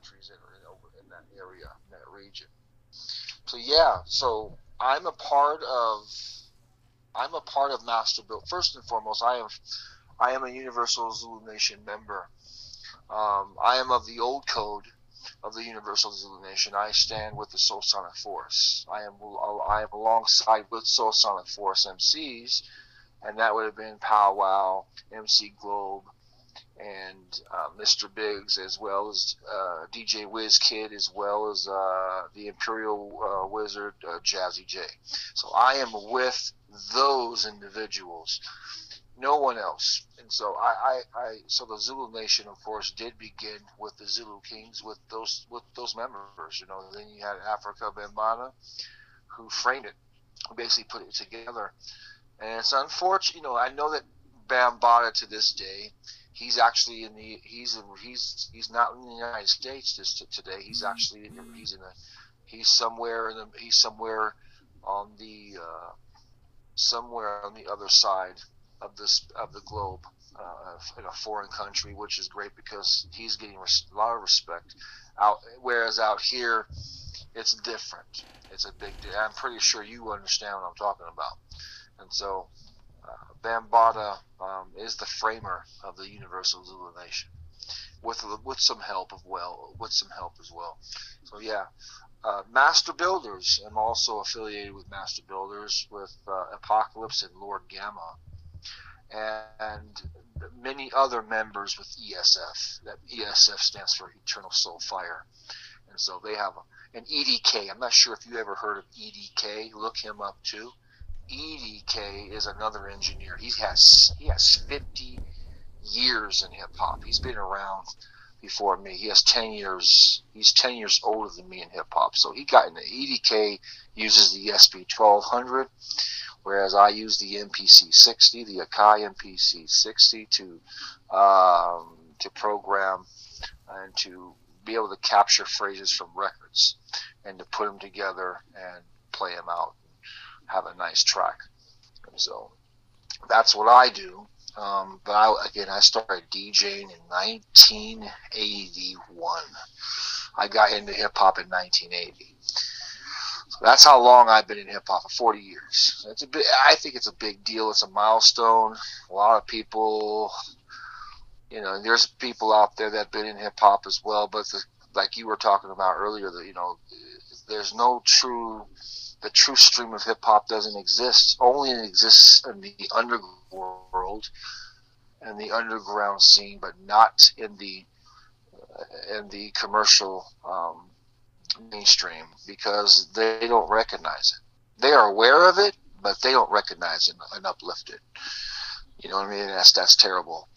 countries in, in, that area, in that region. So yeah, so I'm a part of I'm a part of Master Build. First and foremost, I am I am a Universal Zulu Nation member. Um, I am of the old code of the Universal Zulu Nation. I stand with the Soul Sonic Force. I am I am alongside with Soul Sonic Force MCs, and that would have been Powwow, MC Globe, and uh, Mr. Biggs, as well as uh, DJ Wiz Kid, as well as uh, the Imperial uh, Wizard uh, Jazzy Jay. So I am with those individuals, no one else. And so I, I, I, so the Zulu Nation, of course, did begin with the Zulu Kings, with those with those members. You know, then you had Afrika Bambaataa, who framed it, who basically put it together. And it's unfortunate, you know, I know that Bambaataa to this day he's actually in the he's in, he's he's not in the United States this today. He's actually in, he's in a he's somewhere in the he's somewhere on the uh, somewhere on the other side of this of the globe uh, in a foreign country, which is great because he's getting a lot of respect. Out whereas out here, it's different. It's a big. I'm pretty sure you understand what I'm talking about, and so Bambaataa um, is the framer of the Universal Zulu Nation, with with some help of well, with some help as well. So yeah, uh, Master Builders. I'm also affiliated with Master Builders with uh, Apocalypse and Lord Gamma, and many other members with ESF. That ESF stands for Eternal Soul Fire, and so they have an EDK. I'm not sure if you ever heard of EDK. Look him up too. EDK is another engineer. He has he has 50 years in hip hop. He's been around before me. He has 10 years. He's 10 years older than me in hip hop. So he got into EDK uses the SP 1200, whereas I use the MPC 60, the Akai MPC 60 to um, to program and to be able to capture phrases from records and to put them together and play them out have a nice track. So that's what I do. Um, but I, again, I started DJing in 1981. I got into hip hop in 1980. So that's how long I've been in hip hop for 40 years. It's a big, I think it's a big deal. It's a milestone. A lot of people, you know, there's people out there that've been in hip hop as well. But the, like you were talking about earlier, that you know, there's no true the true stream of hip hop doesn't exist. Only it exists in the underworld and the underground scene, but not in the uh, in the commercial um, mainstream because they don't recognize it. They are aware of it, but they don't recognize it and uplift it. You know what I mean? That's that's terrible.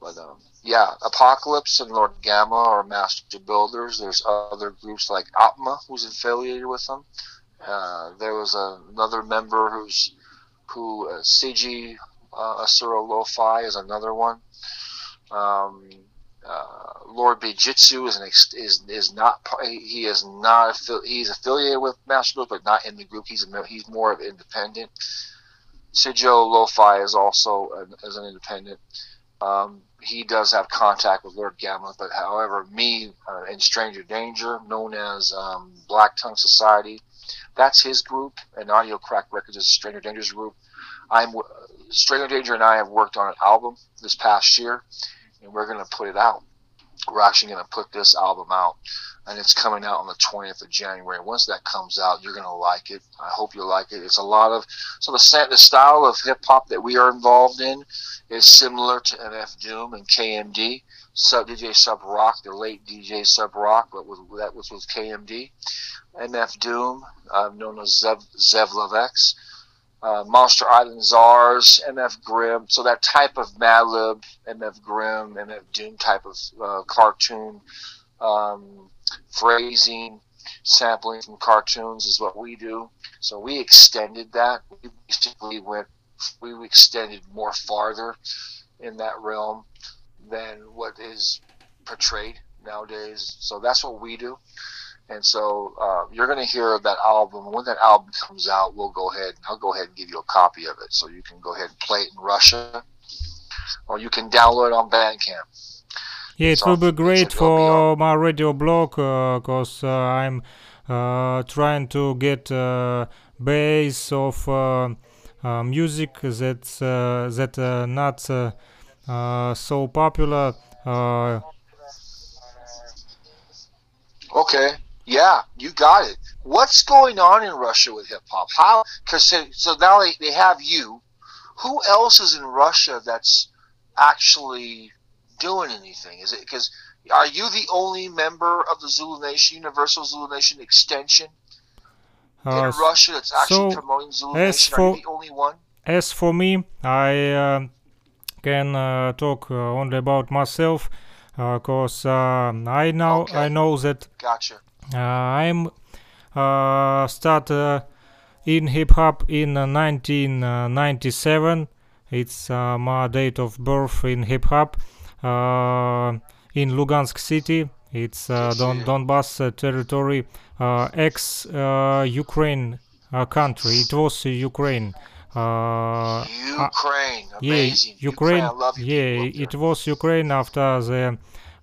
But um, yeah, Apocalypse and Lord Gamma are master builders. There's other groups like Atma, who's affiliated with them. Uh, there was a, another member who's who uh, CG uh, Asura Lo-Fi is another one. Um, uh, Lord Bijitsu is an ex- is is not he is not he's affiliated with Master Group, but not in the group. He's a, he's more of independent. Sijo Lo-Fi is also an, as an independent. Um, he does have contact with Lord Gamma, but however, me uh, in Stranger Danger, known as um, Black Tongue Society, that's his group, and Audio Crack Records is Stranger Danger's group. I'm uh, Stranger Danger and I have worked on an album this past year, and we're going to put it out. We're actually going to put this album out, and it's coming out on the 20th of January. Once that comes out, you're going to like it. I hope you like it. It's a lot of so the the style of hip hop that we are involved in is similar to MF Doom and KMD. Sub DJ Subroc, the late DJ Subroc, but with, that was with KMD. MF Doom, uh, known as Zev, Zev uh, Monster Island Czars, MF Grimm. So that type of Madlib, MF Grimm, MF Doom type of uh, cartoon um, phrasing, sampling from cartoons is what we do. So we extended that. We basically went, we extended more farther in that realm than what is portrayed nowadays. So that's what we do. And so uh, you're going to hear that album. When that album comes out, we'll go ahead. I'll go ahead and give you a copy of it, so you can go ahead and play it in Russia, or you can download it on Bandcamp. Yeah, it will be great for my radio blog because uh, I'm uh, trying to get uh, base of music that's that not so popular. okay, yeah, you got it. What's going on in Russia with hip hop? How? Because so now they, they have you. Who else is in Russia that's actually doing anything? Is it because are you the only member of the Zulu Nation, Universal Zulu Nation extension uh, in Russia that's actually so promoting Zulu Nation? For, are you the only one? As for me, I uh, can uh, talk uh, only about myself because uh, uh, I know okay. I know that gotcha. I'm start in hip hop in 1997. It's my date of birth in hip hop. Uh, in Lugansk city. It's uh, Don Donbass uh, territory, ex-Ukraine country. It was Ukraine. Uh, Ukraine, amazing. Yeah, Ukraine. Ukraine yeah, it was Ukraine after the uh,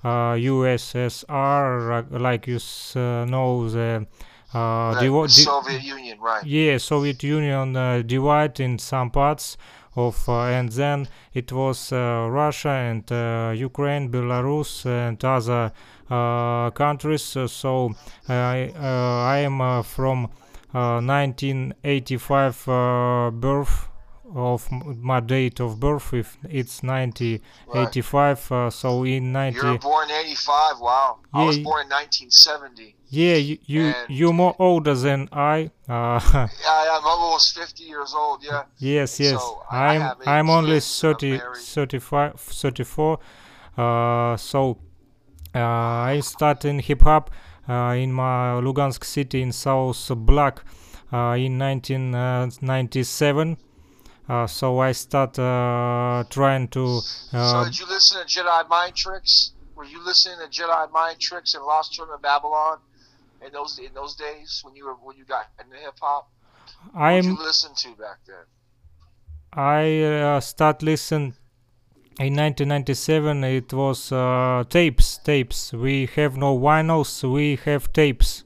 USSR, like you uh, know the. Uh, Soviet Union, right? Yeah, Soviet Union uh, divide in some parts of uh, and then it was uh, Russia and uh, Ukraine, Belarus and other countries. so I I am from 1985 birth of my date of birth if it's 1985 right. uh, so in 90 you were born 85 wow. Yeah, i was born in 1970 yeah you you you're more older than i uh, yeah i'm almost 50 years old yeah. Yes yes. So i'm i'm only 30 35 34 uh, so uh, i started in hip-hop uh, in my lugansk city in south black uh, in 1997 uh, so I start uh, trying to. Uh, so did you listen to Jedi Mind Tricks? Were you listening to Jedi Mind Tricks and Lost Children of Babylon in those in those days when you were when you got into hip hop? I you listen to back then? I uh, start listen in 1997. It was uh, tapes. Tapes. We have no vinyls. We have tapes.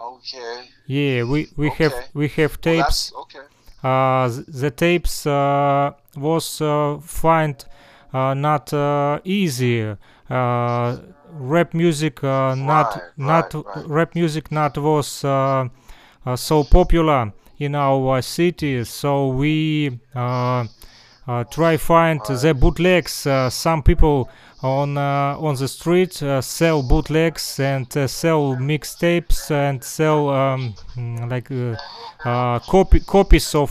Okay. Yeah, we we okay. have we have tapes. Well, okay. Uh, the tapes uh, was uh, find uh, not uh, easy. Uh, rap music not right, not right, rap music not was so popular in our city. So we uh, uh, try find the bootlegs. Uh, some people on uh, on the street uh, sell bootlegs and uh, sell mixtapes and sell um, mm, like copy copies of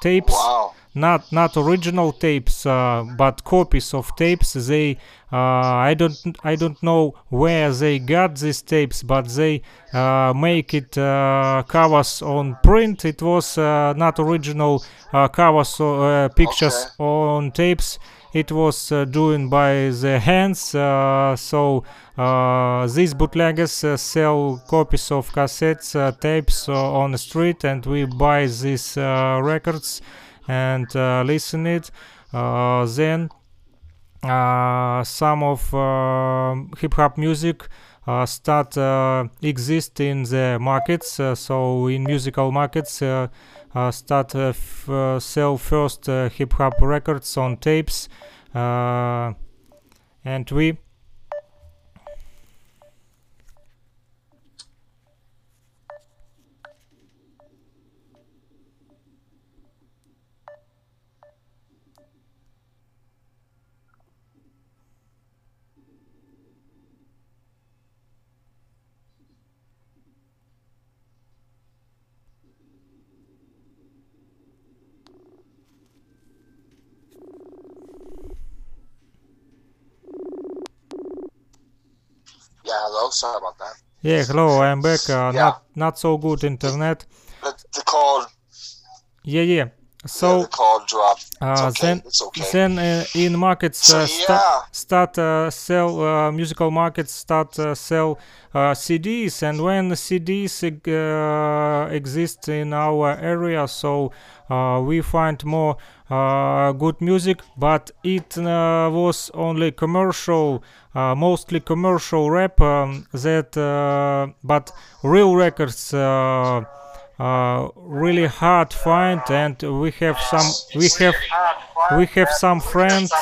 tapes. Wow. Not not original tapes, but copies of tapes. They I don't I don't know where they got these tapes, but they make it covers on print. It was not original covers or pictures okay. on tapes it was uh, doing by the hands uh, so uh, these bootleggers sell copies of cassettes tapes on the street and we buy these records and listen it. Then some of hip hop music uh, start uh, exist in the markets uh, so in musical markets uh, start uh, uh, sell first hip hop records on tapes uh and we hello. Sorry about that. Yeah, hello. I'm back. Uh, yeah. Not not so good internet. The, the call. Yeah, yeah. so yeah, the call dropped. Uh, okay. then okay. then uh, in markets so, uh, yeah. start uh, sell uh, musical markets start uh, sell CDs and when CDs exist in our area so we find more good music but it was only commercial mostly commercial rap um, that but real records uh, really hard find and we have some we have we have some friends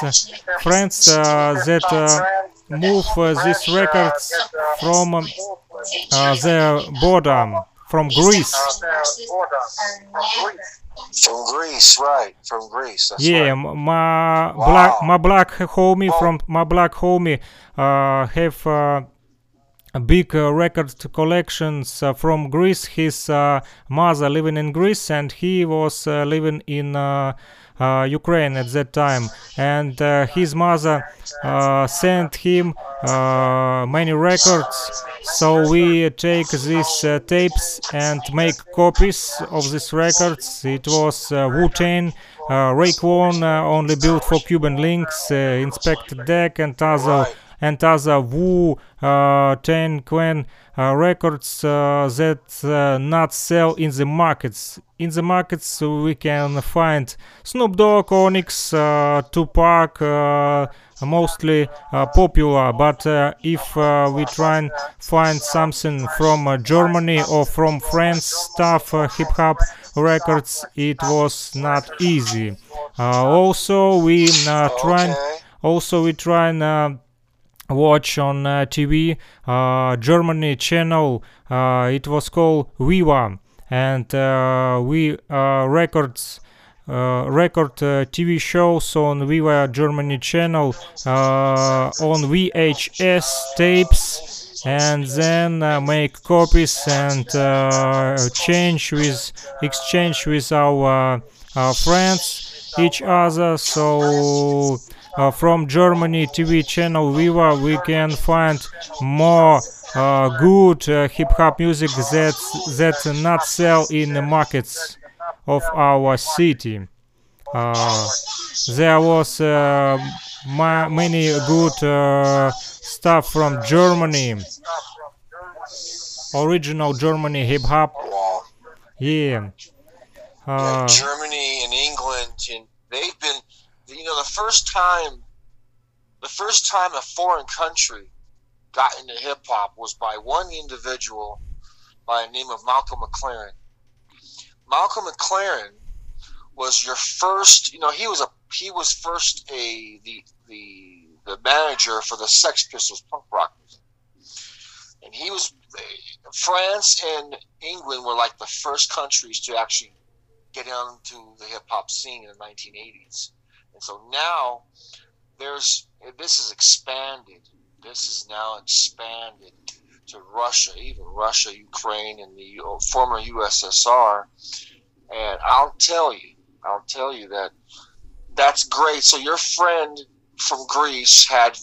friends uh, that uh, move uh, these records from um, uh, their border from Greece from Greece, right? From Greece. yeah, right. my wow. black my black homie from my black homie uh, have big uh, record collections uh, from Greece. His uh, mother living in Greece, and he was living in Ukraine at that time. And his mother sent him many records. So we take these tapes and make copies of these records. It was Wu Tang. Uh, uh, only built for Cuban Linx, uh, Inspectah Deck and other and other Wu uh, Tang Clan uh, records uh, that uh, not sell in the markets. In the markets we can find Snoop Dogg, Onyx, uh, Tupac, mostly uh, popular but uh, if uh, we try and find something from Germany or from France stuff hip-hop records it was not easy also we try also we try and watch on uh, TV uh, Germany channel. Uh, it was called Viva, and uh, we records. Uh, record uh, TV shows on Viva Germany channel uh, on VHS tapes and then make copies and change with exchange with our friends each other so uh, from Germany TV channel Viva we can find more uh, good uh, hip hop music that that not sell in the markets of our city. Uh, there was uh, ma many good uh, stuff from Germany, original Germany hip hop. Yeah. yeah. Germany and England, and they've been you know the first time the first time a foreign country got into hip hop was by one individual by the name of Malcolm McLaren. Malcolm McLaren was your first, you know, he was a he was first a the the the manager for the Sex Pistols punk rock music. And he was France and England were like the first countries to actually get into the hip hop scene in the 1980s. So now there's this is expanded. This is now expanded to Russia, even Russia, Ukraine, and the former USSR. And I'll tell you, I'll tell you that that's great. So your friend from Greece had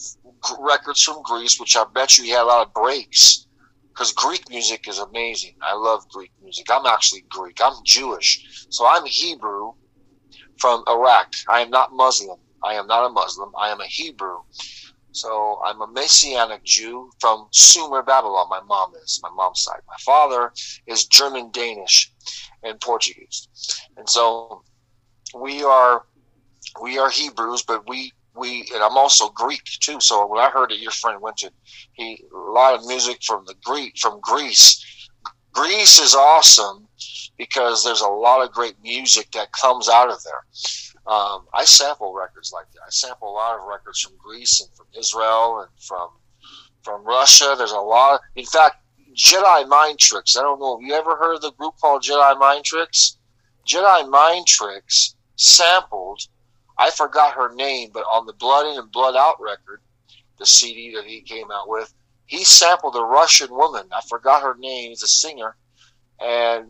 records from Greece, which I bet you he had a lot of breaks because Greek music is amazing. I love Greek music. I'm actually Greek. I'm Jewish, so I'm Hebrew from Iraq. I am not Muslim. I am not a Muslim. I am a Hebrew. So I'm a Messianic Jew from Sumer, Babylon. My mom is, my mom's side. My father is German, Danish, and Portuguese. And so we are we are Hebrews, but we we and I'm also Greek too. So when I heard that your friend went to he a lot of music from the Greek from Greece. Greece is awesome because there's a lot of great music that comes out of there. Um, I sample records like that. I sample a lot of records from Greece and from Israel and from from Russia. There's a lot. Of, in fact, Jedi Mind Tricks. I don't know. Have you ever heard of the group called Jedi Mind Tricks? Jedi Mind Tricks sampled. I forgot her name, but on the Blood In and Blood Out record, the CD that he came out with, he sampled a Russian woman. I forgot her name. He's a singer, and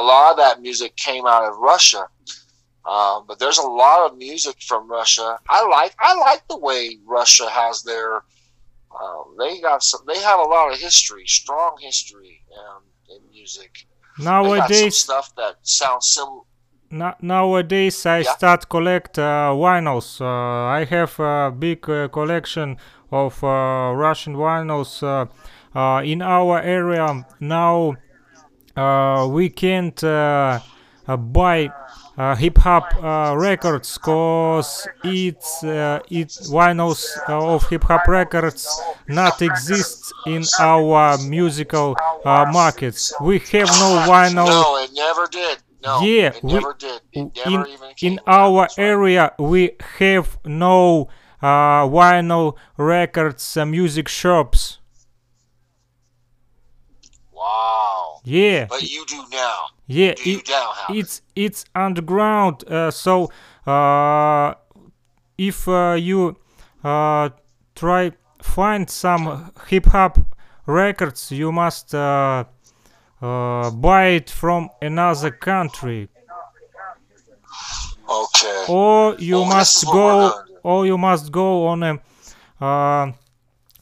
a lot of that music came out of Russia. Um, but there's a lot of music from Russia. I like I like the way Russia has their. Um, they got some. They have a lot of history, strong history um, in music. Nowadays, stuff that sounds similar. na- nowadays I Yeah. start collect uh, vinyls. Uh, I have a big uh, collection of uh, Russian vinyls uh, uh, in our area now. Uh, we can't uh, uh, buy uh, hip hop uh, records cause it's uh, it vinyls of hip hop records not exist in our musical uh, markets. We have no vinyl No, it never did. No, Yeah, it we- never did. It in even came in our area we have no uh, vinyl records uh, music shops. Wow. Yeah, But you do now. yeah. Do you it- now it's it's underground uh, so uh, if uh, you uh, try find some hip hop records you must uh, uh, buy it from another country Okay. or you Well, must what we're go. Or you must go on a uh,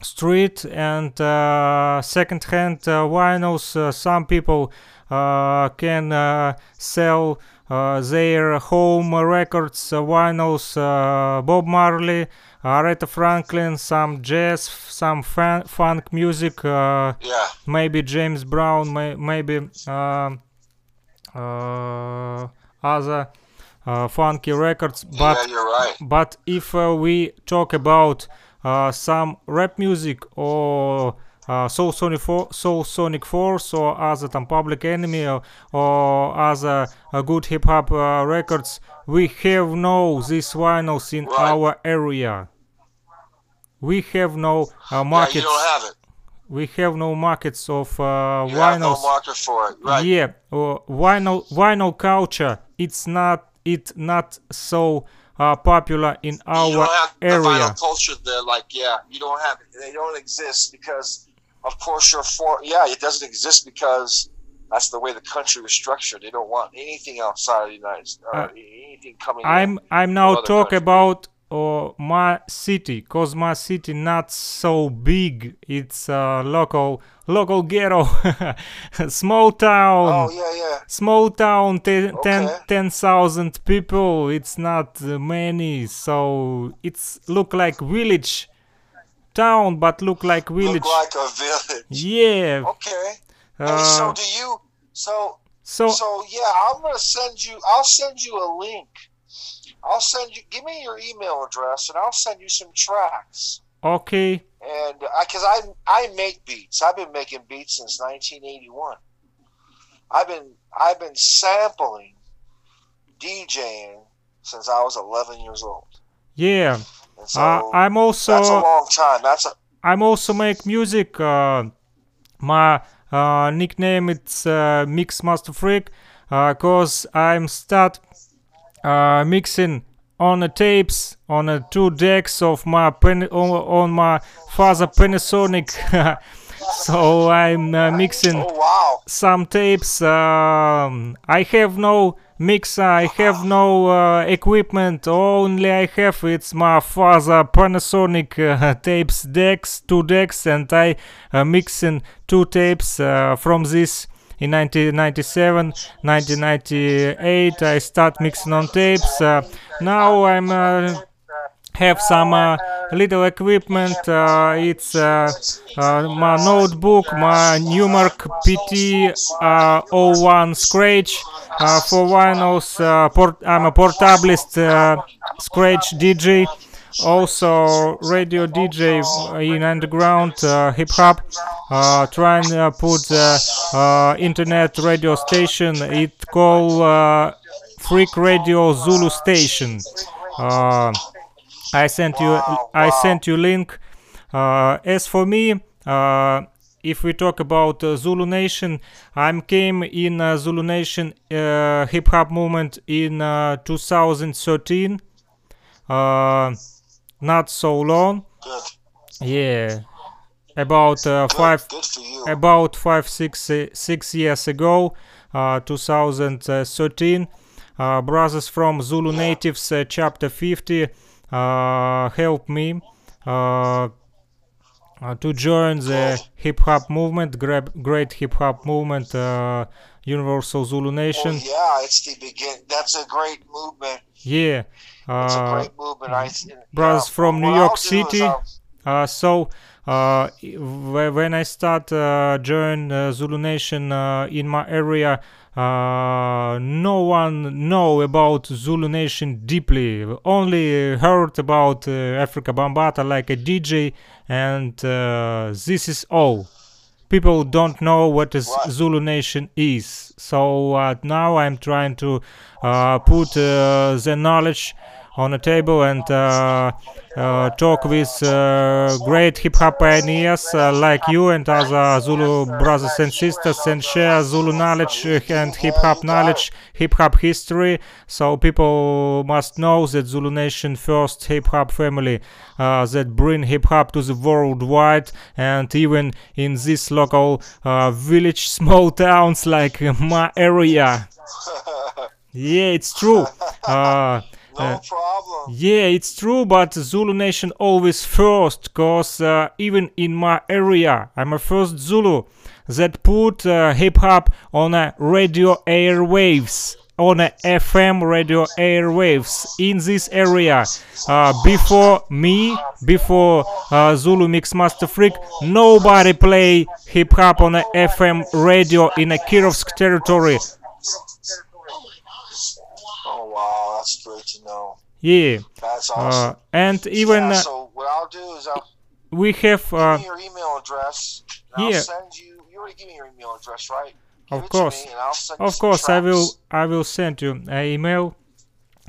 street and uh, second-hand uh, vinyls uh, some people uh, can uh, sell uh, their home records vinyls uh, bob marley aretha franklin some jazz some fan- funk music uh, Yeah. maybe james brown may- maybe um, uh, other funky records but yeah, you're right. but if uh, we talk about uh, some rap music or uh, Soul Sonic, For- Soul Sonic Force or other там Public Enemy or, or other uh, good hip hop uh, records, we have no these vinyls in Right. our area. We have no uh, Yeah, markets. you don't have it. we have no markets of uh, You have no vinyls. market for it. Right. Yeah, uh, vinyl vinyl culture. It's not it not so uh, popular in you our don't have the area. vinyl culture. They're like, yeah, you don't have it. They don't exist because, of course, you're for. Yeah, it doesn't exist because that's the way the country was structured. They don't want anything outside of the United States. Or Uh, anything coming. I'm I'm now talk country. about uh, my city, cause my city not so big. It's uh, local local ghetto, small town. Oh yeah, yeah. Small town, ten, ten, Okay. 10,000 people. It's not uh, many, so it's look like village town, but look like village. Look like a village. yeah. Okay. Hey, so Uh, do you? So so So yeah, I'm gonna send you. I'll send you a link. I'll send you. Give me your email address, and I'll send you some tracks. okay. And because I, I make beats, I've been making beats since 1981. I've been I've been sampling, DJing since I was 11 years old. Yeah. And so Uh, I'm also that's a long time. That's a I'm also make music. Uh, my uh, nickname it's uh, Mix Master Freak, uh, cause I'm start uh, mixing on the tapes on the two decks of my pen on, on my father Panasonic. so I'm uh, mixing oh wow. some tapes. Um, I have no mixer. I have no uh, equipment. Only I have it's my father Panasonic uh, tapes decks, two decks, and I uh, mixing two tapes uh, from this. In 1997, 1998, I start mixing on tapes. Uh, now I'm uh, have some uh, little equipment. Uh, it's uh, uh, my notebook, my Numark PT uh, 01 Scratch for vinyls. Port- I'm a portablist Scratch DJ. Also, radio DJ in underground uh, hip hop. Uh, trying to put uh, uh, internet radio station. It called uh, Freak Radio Zulu Station. Uh, I sent you I sent you link. Uh, as for me, uh, if we talk about uh, Zulu Nation, I came in uh, Zulu Nation uh, hip hop movement in uh, 2013. Not so long. Good. Yeah, about uh, Good. five Good about five six uh, six years ago uh, 2013 uh, brothers from zulu natives uh, chapter 50 uh, helped me to join the hip hop movement, grab, great hip hop movement uh, Universal Zulu Nation. Well, yeah, it's the begin. That's a great movement. Yeah. It's a great movement. I, brothers yeah. from New York City. Uh, so uh, when I start uh, join uh, Zulu Nation uh, in my area, uh, no one know about Zulu Nation deeply. Only heard about uh, Afrika Bambaataa like a DJ, and this is all. People don't know what is Zulu Nation is. So now I'm trying to put the knowledge on a table and uh, uh, talk with uh, great hip hop pioneers like you and other Zulu brothers and sisters and share Zulu knowledge and hip hop knowledge, hip hop history. So people must know that Zulu Nation first hip hop family uh, that bring hip hop to the worldwide and even in this local uh, village, small towns like my area. yeah, it's true. Uh, no uh, problem. Yeah, it's true, but Zulu Nation always first, cause uh, even in my area, I'm a first Zulu that put uh, hip hop on a radio airwaves on a FM radio airwaves in this area. Uh, before me, before uh, Zulu Mixmaster Freak, nobody play hip hop on a FM radio in a Kirovsk territory. That's great to know. Yeah. That's uh, awesome. Uh, and even yeah, so what I'll do is I'll we have uh, give me your email address. yeah. I'll send you. You already give me your email address, right? Give of course. of course, I will. I will send you an email.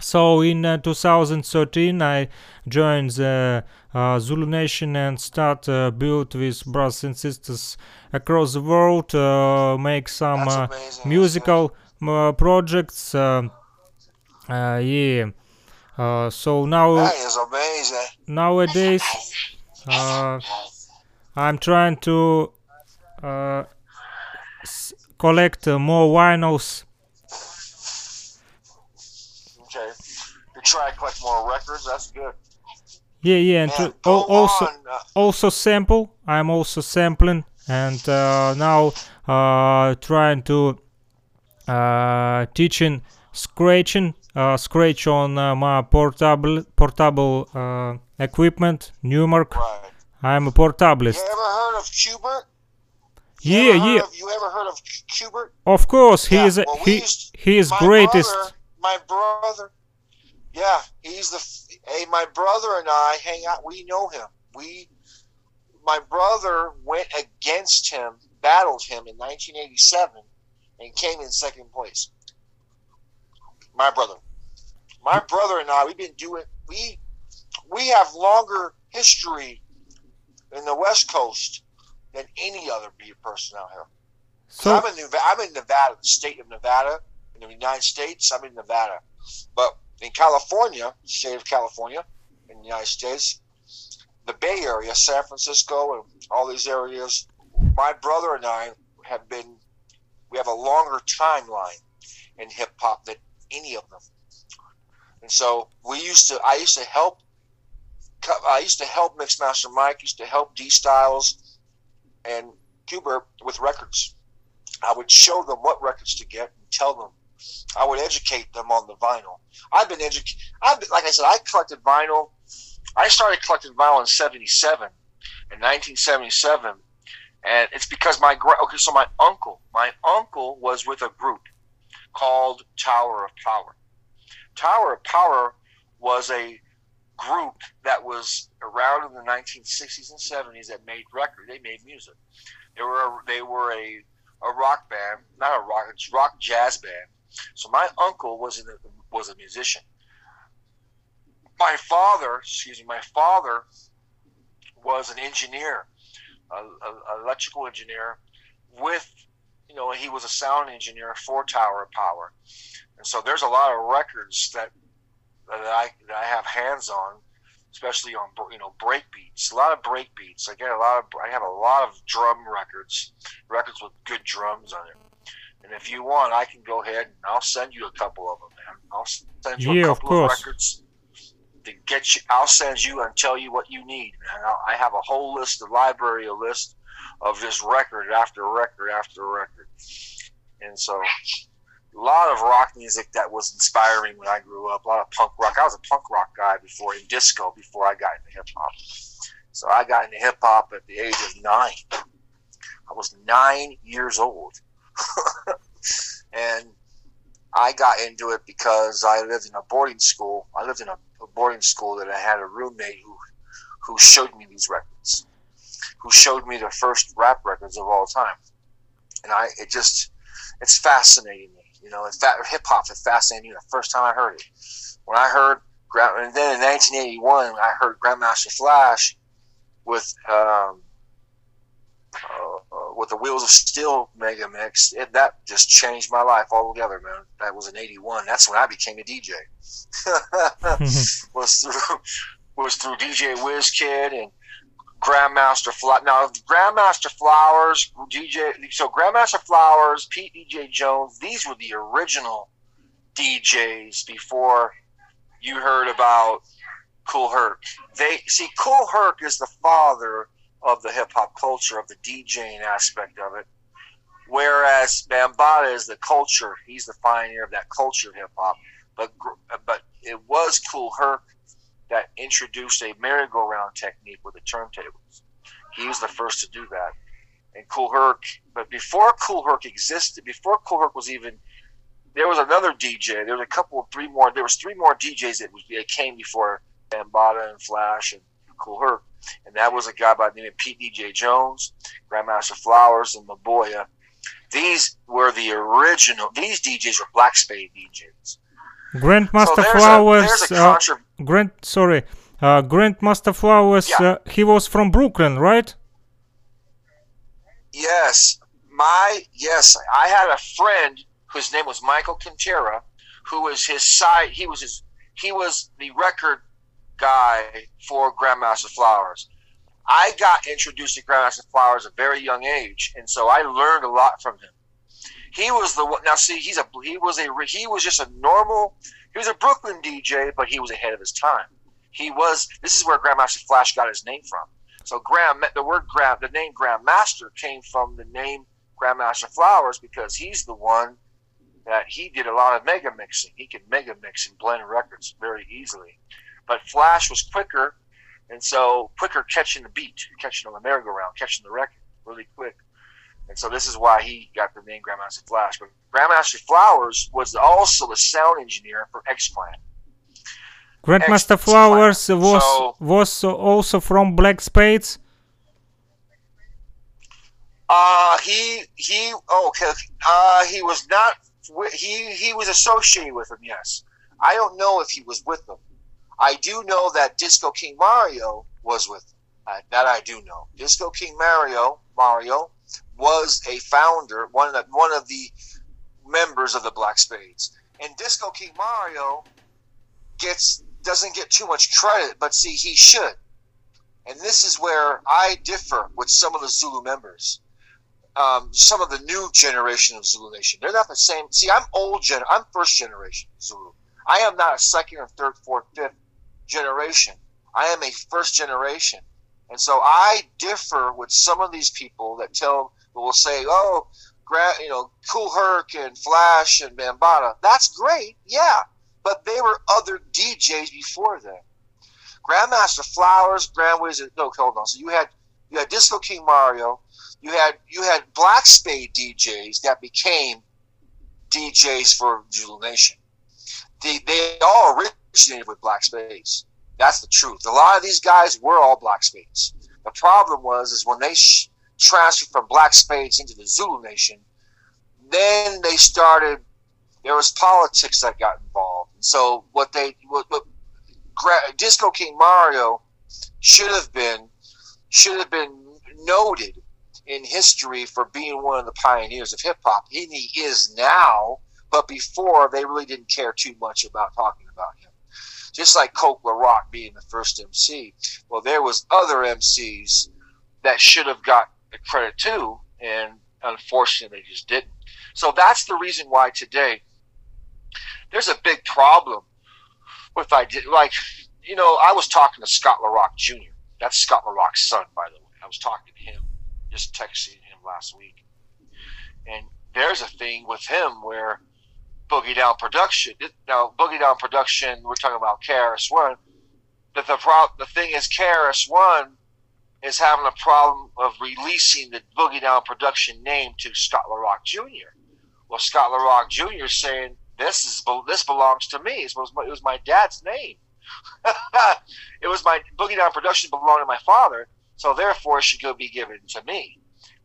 So in uh, 2013, I joined the uh, Zulu Nation and start uh, build with brothers and sisters across the world, uh, make some uh, musical uh, projects. Uh, yeah. Uh, so now that is amazing. Nowadays, uh, I'm trying to uh, collect uh, more vinyls. Okay, you try to collect more records. That's good. Yeah, yeah, and to, also on. Uh, also sample. I'm also sampling, and uh, now uh, trying to uh, teaching scratching uh, scratch on uh, my portable portable uh, equipment Numark. Right. I'm a portablist. You ever heard of? You yeah, yeah. Of, you ever heard of Qbert? Of course, he yeah. is well, he used, he is my greatest. Brother, my brother, yeah, he's the. Hey, my brother and I hang out. We know him. We, my brother went against him, battled him in 1987, and came in second place my brother. My brother and I, we've been doing we we have longer history in the West Coast than any other beat person out here. So I'm in Nevada, I'm in Nevada, the state of Nevada, in the United States. I'm in Nevada, but in California, state of California, in the United States, the Bay Area, San Francisco, and all these areas. My brother and I have been. We have a longer timeline in hip hop than any of them. And so we used to, I used to help, I used to help Mixmaster Mike, used to help D Styles and Qbert with records. I would show them what records to get and tell them. I would educate them on the vinyl. I've been educated. I've been, like I said, I collected vinyl. I started collecting vinyl in '77, in 1977, and it's because my okay. So my uncle, my uncle was with a group called Tower of Power. Tower of Power was a group that was around in the 1960s and 70s that made record. They made music. They were a, they were a, a rock band, not a rock, it's rock jazz band. So my uncle was in was a musician. My father, excuse me, my father was an engineer, an electrical engineer with you know, he was a sound engineer for Tower of Power, and so there's a lot of records that that I that I have hands on, especially on you know break beats. A lot of break beats. I get a lot of I have a lot of drum records, records with good drums on it. And if you want, I can go ahead and I'll send you a couple of them, man. I'll send you yeah, a couple of, of records to get you. I'll send you and tell you what you need, man. I'll, I have a whole list, a library, a list of just record after record after record. and so a lot of rock music that was inspiring when I grew up. A lot of punk rock. I was a punk rock guy before in disco before I got into hip hop. So I got into hip hop at the age of nine. I was nine years old, and I got into it because I lived in a boarding school. I lived in a, boarding school that I had a roommate who who showed me these records, who showed me the first rap records of all time, and I it just it's fascinating me. You know, hip hop is fascinating me the first time I heard it. When I heard and then in 1981 I heard Grandmaster Flash with um, uh, with the Wheels of Steel mega mix. It, that just changed my life altogether, man. That was in '81. That's when I became a DJ. was through was through DJ Kid and Grandmaster Flowers. Now, Grandmaster Flowers, DJ, so Grandmaster Flowers, Pete DJ Jones, these were the original DJs before you heard about Kool Herc. They see Kool Herc is the father of the hip hop culture, of the DJing aspect of it. Whereas Bambaataa is the culture; he's the pioneer of that culture of hip hop. But but it was Kool Herc that introduced a merry-go-round technique with the turntables. He was the first to do that. And Kool Herc, but before Kool Herc existed, before Kool Herc was even, there was another DJ. There was a couple of three more. There was three more DJs that, was, that came before Bambaataa and Flash and Cool Herc, and that was a guy by the name of Pete DJ Jones, Grandmaster Flowers, and Maboya. These were the original. These DJs were Black Spade DJs. Grandmaster so Flowers. A, uh, Grand, sorry, uh, Grandmaster Flowers. Yeah. Uh, he was from Brooklyn, right? Yes, my yes. I had a friend whose name was Michael Quintera, who was his side. He was his. He was the record guy for Grandmaster Flowers. I got introduced to Grandmaster Flowers at a very young age, and so I learned a lot from him. He was the one. Now, see, he's a he was a he was just a normal. He was a Brooklyn DJ, but he was ahead of his time. He was. This is where Grandmaster Flash got his name from. So Grand, the word Grand, the name Grandmaster came from the name Grandmaster Flowers because he's the one that he did a lot of mega mixing. He could mega mix and blend records very easily. But Flash was quicker, and so quicker catching the beat, catching on the merry-go-round, catching the record really quick. And so this is why he got the name Grandmaster Flash. But Grandmaster Flowers was also the sound engineer for X Clan. Grandmaster Flowers was so, was also from Black Spades. Uh he he oh, okay uh he was not he he was associated with them yes I don't know if he was with them I do know that Disco King Mario was with them uh, that I do know Disco King Mario Mario was a founder, one of one of the members of the Black Spades. And Disco King Mario gets doesn't get too much credit, but see he should. And this is where I differ with some of the Zulu members. Um, some of the new generation of Zulu Nation. They're not the same. See, I'm old gen. I'm first generation Zulu. I am not a second or third, fourth, fifth generation. I am a first generation. And so I differ with some of these people that tell will say, "Oh, you know, Kool Herc and Flash and Bambaataa. That's great, yeah, but they were other DJs before that. Grandmaster Flowers, Grand Wizard. No, hold on. So you had you had Disco King Mario. You had you had Black Spade DJs that became DJs for Zulu Nation. They they all originated with Black Spades. That's the truth. A lot of these guys were all Black Spades. The problem was is when they sh- transferred from Black Spades into the Zulu Nation, then they started. There was politics that got involved, and so what they what, what Disco King Mario should have been should have been noted in history for being one of the pioneers of hip hop, and he is now. But before, they really didn't care too much about talking about him. Just like Coke La Rock being the first MC. Well, there was other MCs that should have got the credit too, and unfortunately they just didn't. So that's the reason why today there's a big problem with I did like you know I was talking to Scott LaRock Jr. That's Scott LaRock's son, by the way. I was talking to him, just texting him last week, and there's a thing with him where Boogie Down Production. Now, Boogie Down Production, we're talking about KRS One. But the the thing is, KRS One is having a problem of releasing the Boogie Down Production name to Scott LaRock Jr. Well, Scott LaRock Jr. is saying this is this belongs to me. It was my, it was my dad's name. it was my Boogie Down Production belonged to my father, so therefore it should go be given to me.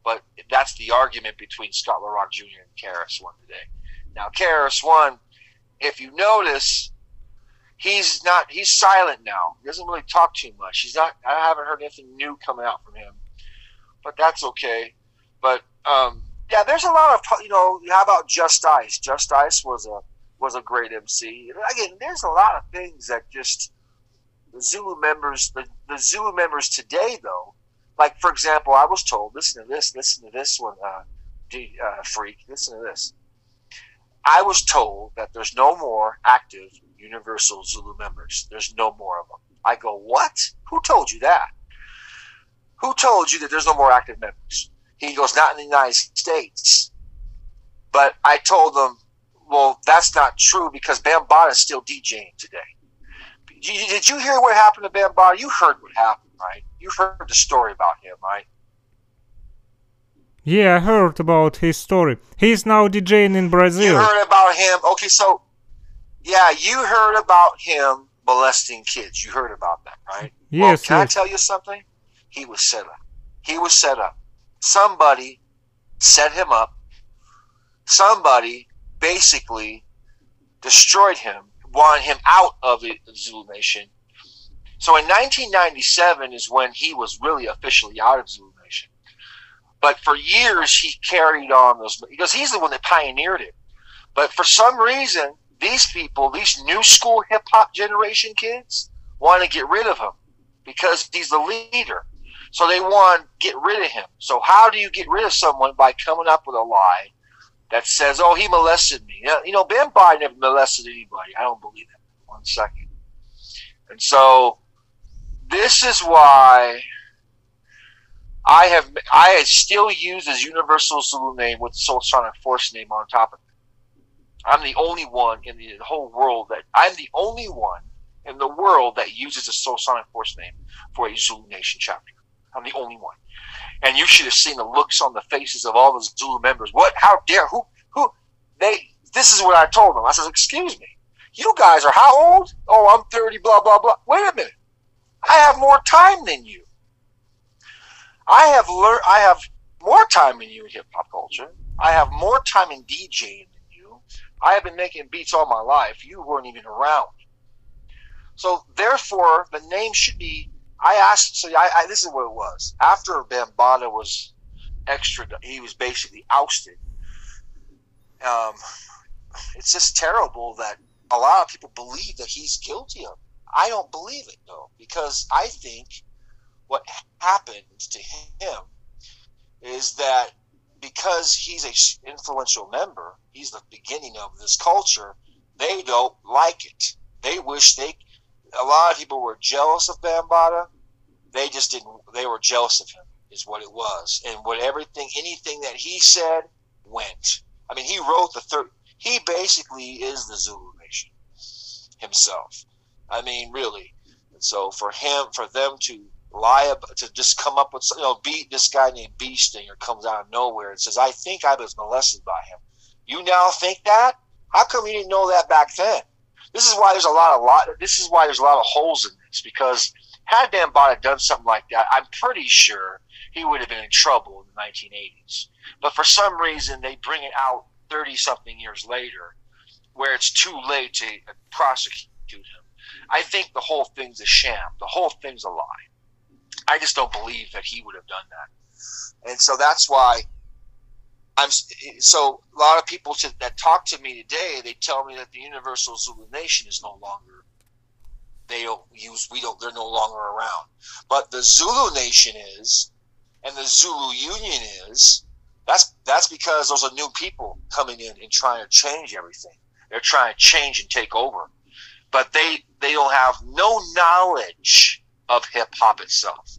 But that's the argument between Scott LaRock Jr. and KRS One today. Now, KRS One, if you notice, he's not he's silent now. He doesn't really talk too much. He's not. I haven't heard anything new coming out from him, but that's okay. But um, yeah, there's a lot of you know. How about Just Ice? Just Ice was a was a great MC. Again, there's a lot of things that just the Zulu members, the, the Zulu members today, though. Like for example, I was told, listen to this, listen to this one, uh, D, uh, freak, listen to this. I was told that there's no more active Universal Zulu members. There's no more of them. I go, what? Who told you that? Who told you that there's no more active members? He goes, not in the United States. But I told them, well, that's not true because Bambaataa is still DJing today. Did you hear what happened to Bambaataa? You heard what happened, right? You heard the story about him, right? Yeah, I heard about his story. He's now DJing in Brazil. You heard about him? Okay, so yeah, you heard about him molesting kids. You heard about that, right? Yes. Well, can yes. I tell you something? He was set up. He was set up. Somebody set him up. Somebody basically destroyed him, wanted him out of the Zulu Nation. So in 1997 is when he was really officially out of Zulu Nation. But for years he carried on those because he's the one that pioneered it. But for some reason, these people, these new school hip hop generation kids, want to get rid of him because he's the leader. So they want to get rid of him. So how do you get rid of someone by coming up with a lie that says, "Oh, he molested me"? You know, Bambaataa never molested anybody. I don't believe that. One second. And so this is why I have I still use his Universal Zulu name with the Soulsonic Force name on top of it. I'm the only one in the whole world that I'm the only one in the world that uses a Soulsonic Force name for a Zulu Nation chapter. I'm the only one. And you should have seen the looks on the faces of all those Zulu members. What? How dare? Who? Who? They. This is what I told them. I said, "Excuse me, you guys are how old? Oh, I'm 30. Blah blah blah. Wait a minute. I have more time than you. I have learned. I have more time than you in hip hop culture. I have more time in DJing. I have been making beats all my life. You weren't even around. So therefore, the name should be. I asked. So I, I this is what it was. After Bambaataa was extra, he was basically ousted. Um, it's just terrible that a lot of people believe that he's guilty of. I don't believe it though, because I think what happened to him is that because he's a influential member, he's the beginning of this culture. They don't like it. They wish they. A lot of people were jealous of Bambaataa. They just didn't. They were jealous of him, is what it was. And what everything, anything that he said went. I mean, he wrote the third. He basically is the Zulu Nation himself. I mean, really. And so for him, for them to lie to just come up with, you know, beat this guy named Bee Stinger comes out of nowhere and says, "I think I was molested by him." You now think that? How come you didn't know that back then? This is why there's a lot of lot. This is why there's a lot of holes in this because had Bambaataa done something like that, I'm pretty sure he would have been in trouble in the 1980s. But for some reason, they bring it out 30 something years later, where it's too late to prosecute him. I think the whole thing's a sham. The whole thing's a lie. I just don't believe that he would have done that. And so that's why I'm. So a lot of people to, that talk to me today, they tell me that the Universal Zulu Nation is no longer. They don't use. We don't. They're no longer around. But the Zulu Nation is, and the Zulu Union is. That's that's because those are new people coming in and trying to change everything. They're trying to change and take over but they they don't have no knowledge of hip hop itself.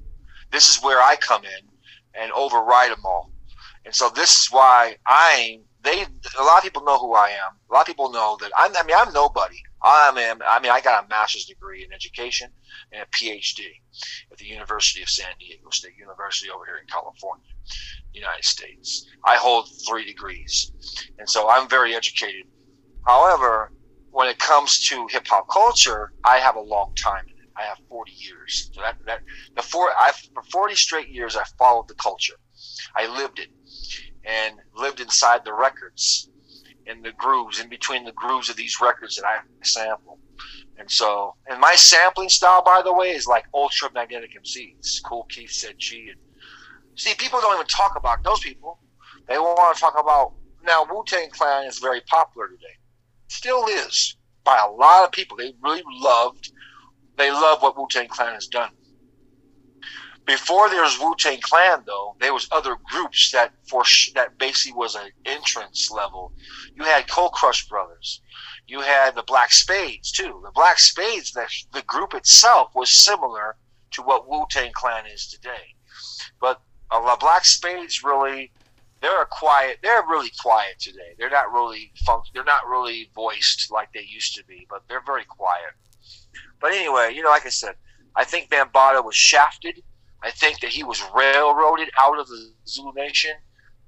This is where I come in and override them all. And so this is why I they a lot of people know who I am. A lot of people know that I'm. I mean, I'm nobody. I am. I mean, I got a master's degree in education and a PhD at the University of San Diego State University over here in California, United States. I hold three degrees, and so I'm very educated. However, when it comes to hip hop culture, I have a long time in it. I have 40 years. So that that the four I for 40 straight years I followed the culture. I lived it and lived inside the records in the grooves, in between the grooves of these records that I sample. And so, and my sampling style, by the way, is like Ultramagnetic MCs. Kool Keith Ced-Gee. And see, people don't even talk about those people. They want to talk about now. Wu Tang Clan is very popular today. Still is by a lot of people. They really loved. They love what Wu Tang Clan has done. Before there was Wu Tang Clan, though, there was other groups that for that basically was an entrance level. You had Cold Crush Brothers. You had the Black Spades too. The Black Spades, the, the group itself was similar to what Wu Tang Clan is today. But uh, the Black Spades really, they're quiet. They're really quiet today. They're not really fun. They're not really voiced like they used to be. But they're very quiet. But anyway, you know, like I said, I think Bambaataa was shafted I think that he was railroaded out of the Zulu Nation,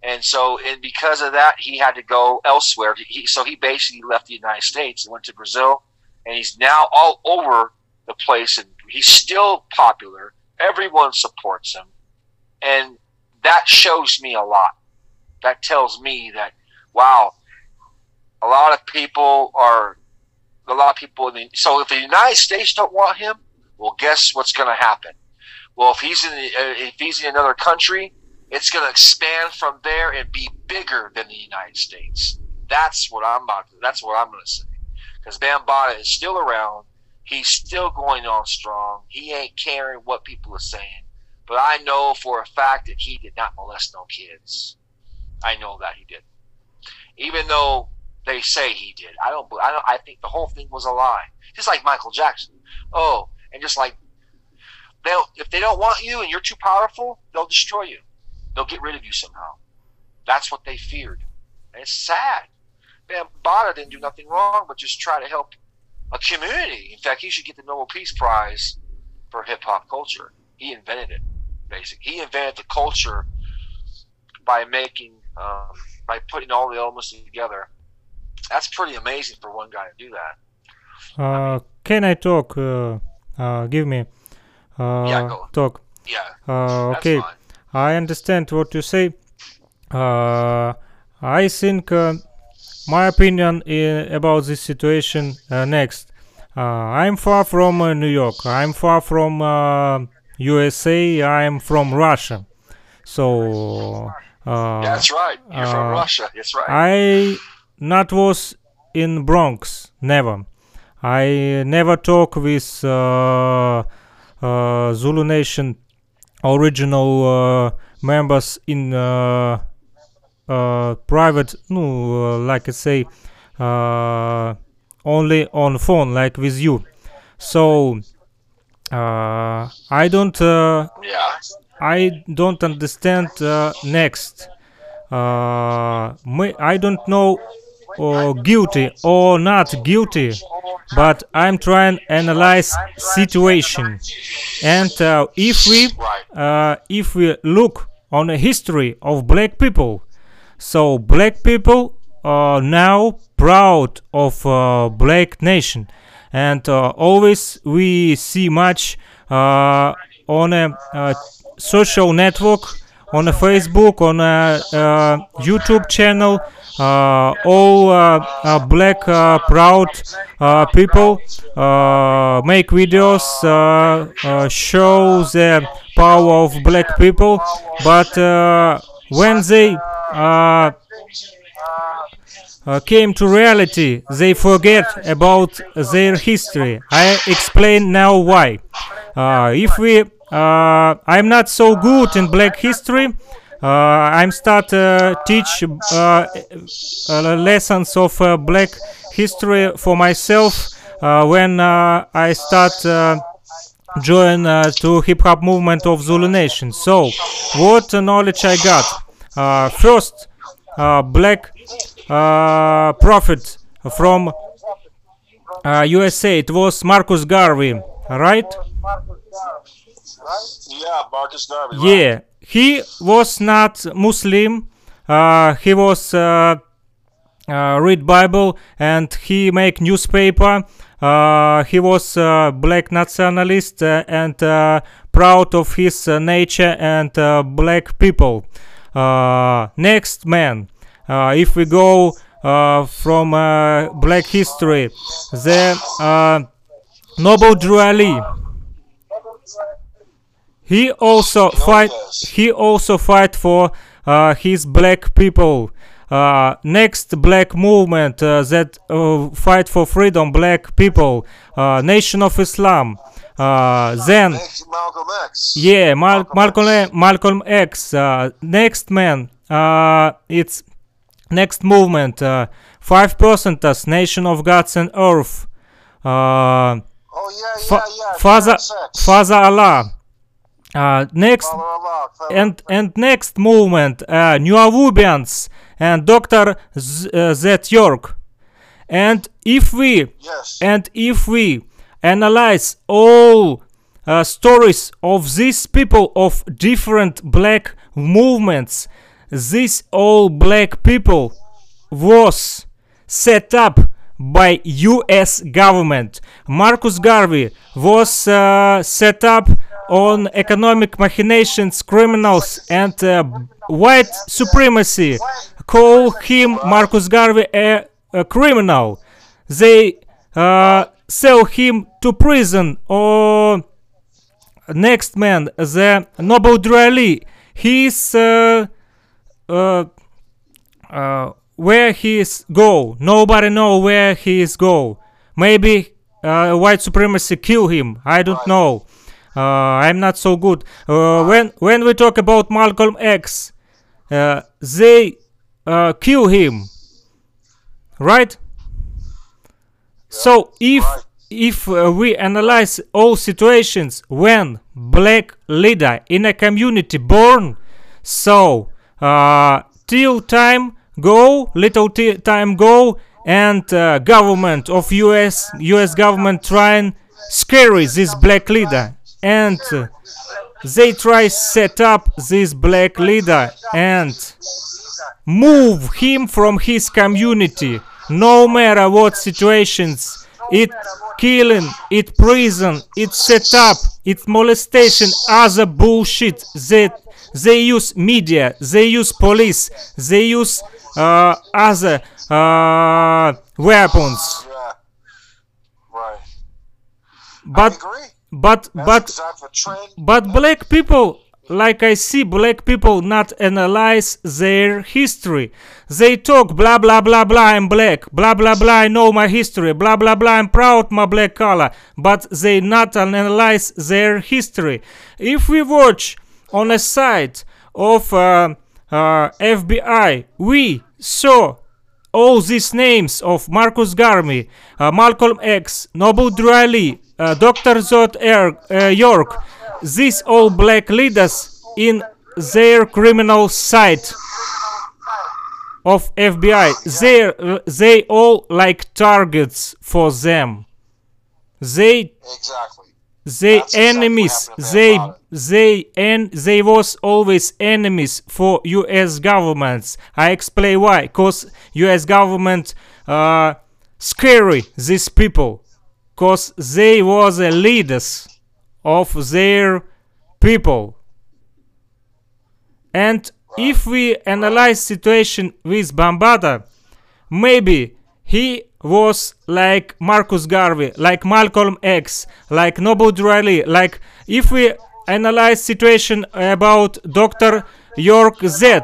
and so and because of that, he had to go elsewhere. He, so he basically left the United States and went to Brazil, and he's now all over the place, and he's still popular. Everyone supports him, and that shows me a lot. That tells me that wow, a lot of people are a lot of people. In the, so if the United States don't want him, well, guess what's going to happen? Well, if he's in the, uh, if he's in another country, it's going to expand from there and be bigger than the United States. That's what I'm about. To, that's what I'm going to say. Because Bambaataa is still around. He's still going on strong. He ain't caring what people are saying. But I know for a fact that he did not molest no kids. I know that he did. Even though they say he did, I don't. I don't. I think the whole thing was a lie. Just like Michael Jackson. Oh, and just like they'll if they don't want you and you're too powerful, they'll destroy you. They'll get rid of you somehow. That's what they feared. And it's sad. Bambaataa didn't do nothing wrong but just try to help a community. In fact, he should get the Nobel Peace Prize for hip hop culture. He invented it, basically. He invented the culture by making, um, by putting all the elements together. That's pretty amazing for one guy to do that. Uh, I mean, can I talk? Uh, uh, give me yeah, uh, talk. Yeah. okay. I understand what you say. Uh, I think uh, my opinion in, about this situation next. I'm far from New York. I'm far from USA. I'm from Russia. So. Uh, That's right. You're uh, from Russia. That's right. I not was in Bronx. Never. I never talk with uh, uh, Uh, Zulu Nation original uh, members in uh, uh private, no, uh, like I say, only on phone, like with you. So I don't. yeah. I don't understand next. I don't know guilty or not guilty but i'm trying to analyze situation. And uh, if we uh, if we look on the history of black people so black people are now proud of uh, black nation. And uh, always we see much uh, on a uh, social network on a facebook on a youtube channel uh, all uh, uh, black proud people make videos show the power of black people but when they uh, came to reality, they forget about their history. I explain now why. Uh, if we, uh, I'm not so good in black history, uh, I'm start uh, teach uh, lessons of black history for myself when I start join uh, to hip hop movement of Zulu Nation. So, what knowledge I got? Uh, first, uh, black uh, prophet from uh, USA. It was Marcus Garvey, right? Yeah, Marcus Garvey. Right. he was not Muslim. Uh, he was uh, uh, read Bible and he make newspaper. Uh, he was uh, black nationalist uh, and proud of his nature and black people. next man, if we go from black history, the Noble Drew Ali. He also fight. He also fight for uh, his black people. Uh, next black movement uh, that uh, fight for freedom, black people, uh, Nation of Islam. Uh, then Malcolm X. Yeah, Mal- Malcolm Malcolm, Malcolm X. next man. it's next movement. Five percenters, Nation of Gods and Earth. oh yeah, yeah, yeah. Father, Father Allah. Uh, next and and next movement, uh, Nuwaubians and Dr. Z, uh. And if we yes. and if we analyze all uh, stories of these people of different black movements, these all black people was set up by U.S. government. Marcus Garvey was uh, set up on economic machinations, criminals, and uh, white supremacy. Call him Marcus Garvey a, a criminal. They uh, sell him to prison. Or next man, the Noble Drew Ali. He's uh, uh, uh, where he is go. Nobody know where he is go. Maybe uh, white supremacy kill him. I don't know. Uh, I'm not so good. Uh, when when we talk about Malcolm X, uh, they kill him, right? So if if uh, we analyze all situations when black leader in a community born, so uh, till time go, little time go, and uh, government of US US government trying scary this black leader and they try set up this black leader and move him from his community. No matter what situations it killing it prison it set up it molestation other bullshit that they use media they use police they use uh, other uh, weapons. Right. But but but but black people like I see black people not analyze their history. They talk blah blah blah blah I'm black, blah blah blah I know my history, blah blah blah I'm proud my black color, but they not analyze their history. If we watch on a site of uh, uh, FBI, we saw all these names of Marcus Garvey, uh, Malcolm X, Noble Drew Ali, uh, Dr. Zod er, uh, York, these all black leaders in their criminal side of FBI, they they all like targets for them. They exactly. They That's enemies. Exactly they they and they was always enemies for U.S. governments. I explain why. Cause U.S. government uh, scary these people because they was the leaders of their people. And if we analyze situation with Bambaataa, maybe he was like Marcus Garvey, like Malcolm X, like Noble Drew Ali, like if we analyze situation about Dr. York Z,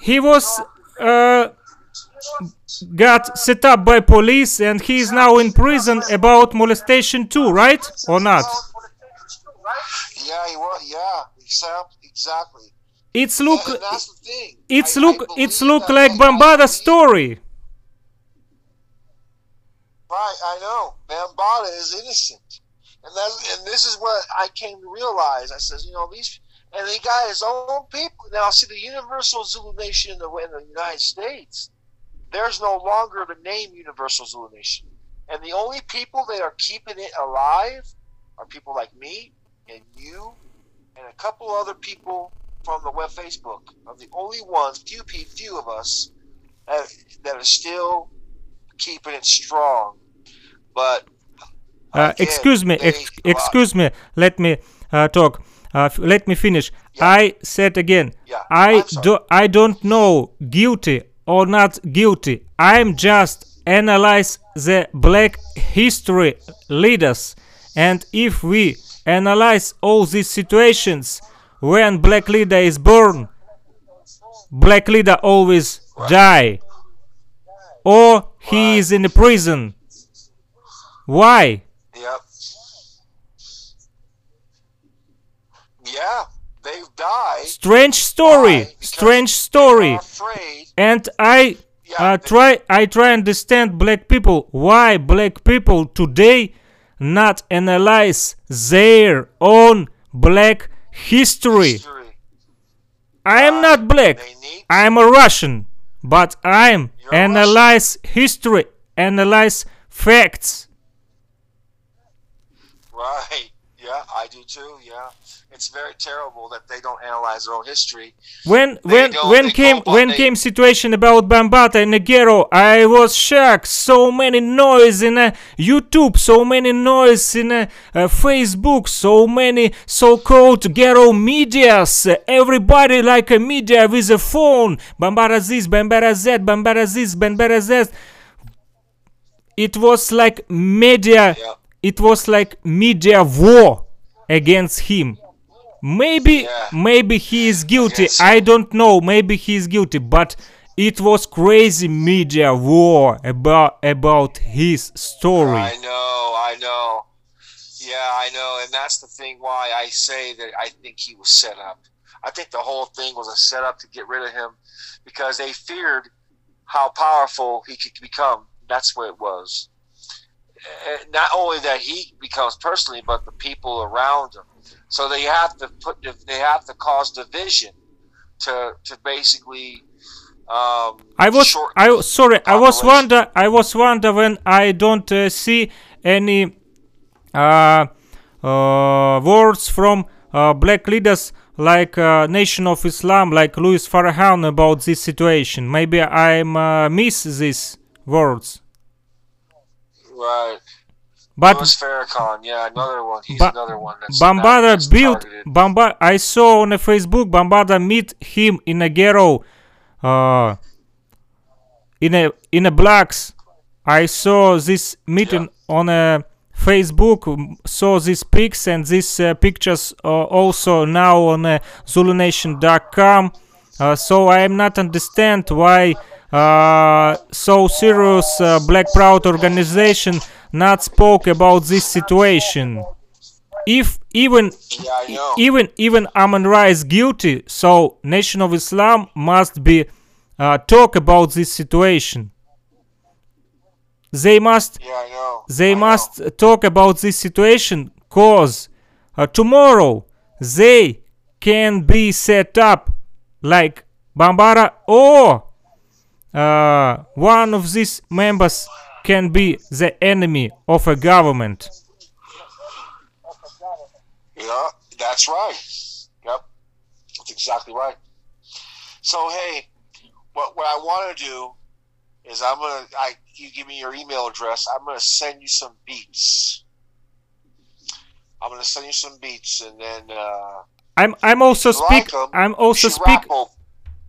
he was uh, got set up by police and he is now in prison about molestation too, right? Or not? Yeah, he was. Yeah, exactly. It's look. It's I, look. I it's look like Bambaataa story. Right, I know. Bambaataa is innocent, and that, and this is what I came to realize. I says, you know, these, and he got his own people. Now, see, the Universal Zulu Nation in the, in the United States there's no longer the name Universal Zulu Nation. And the only people that are keeping it alive are people like me and you and a couple other people from the web Facebook are the only ones, few few of us, that, that are still keeping it strong. But uh, again, excuse me, ex- excuse me. Let me uh, talk. Uh, f- let me finish. Yeah. I said again. Yeah. I do. I don't know guilty or not guilty. I'm just analyze the black history leaders, and if we analyze all these situations when black leader is born, black leader always die, or he is in the prison. Why? Yep. Yeah, they've died. Strange story. Strange story. And I yeah, uh, try I try understand black people why black people today not analyze their own black history. history. I am uh, not black. I am a Russian, but I'm analyze Russian. history, analyze facts. Right. Yeah, I do too. Yeah, it's very terrible that they don't analyze their own history. When they when when came when they... came situation about Bambaataa and Negero, I was shocked. So many noise in uh, YouTube, so many noise in uh, uh, Facebook, so many so-called ghetto medias. everybody like a media with a phone. Bambaataa this, Bambaataa that, Bambaataa this, Bambaataa that. It was like media. Yeah it was like media war against him maybe yeah. maybe he is guilty. i don't know. Maybe he is guilty but it was crazy media war about about his story. I know i know. Yeah i know and that's the thing why i say that i think he was set up. I think the whole thing was a setup to get rid of him because they feared how powerful he could become. That's what it was. Eh, not only that he becomes personally, but the people around him. So they have to put they have to cause division to to basically. Um, I was I sorry I was wonder I was wonder when I don't uh, see any uh, uh, words from uh, black leaders like uh, Nation of Islam, like Louis Farrakhan about this situation. Maybe I uh, miss these words. Right. But Louis Farrakhan, yeah, another one. He's ba- another one that's built Bamba. I saw on a Facebook Bambaataa meet him in a ghetto, uh, in a in a blacks. I saw this meeting yeah. on a Facebook. Saw these pics and these uh, pictures uh, also now on uh, ZuluNation.com. Uh, so I am not understand why uh, so serious uh, Black Proud organization not spoke about this situation. If even yeah, even even Amon Ra is guilty, so Nation of Islam must be uh, talk about this situation. They must yeah, they I must know. talk about this situation cause uh, tomorrow they can be set up like Bambaataa or uh, one of these members can be the enemy of a government. Yeah, that's right. Yep, that's exactly right. So hey, what what I want to do is I'm gonna I you give me your email address. I'm gonna send you some beats. I'm gonna send you some beats, and then uh, I'm I'm also speak. Like I'm also speak.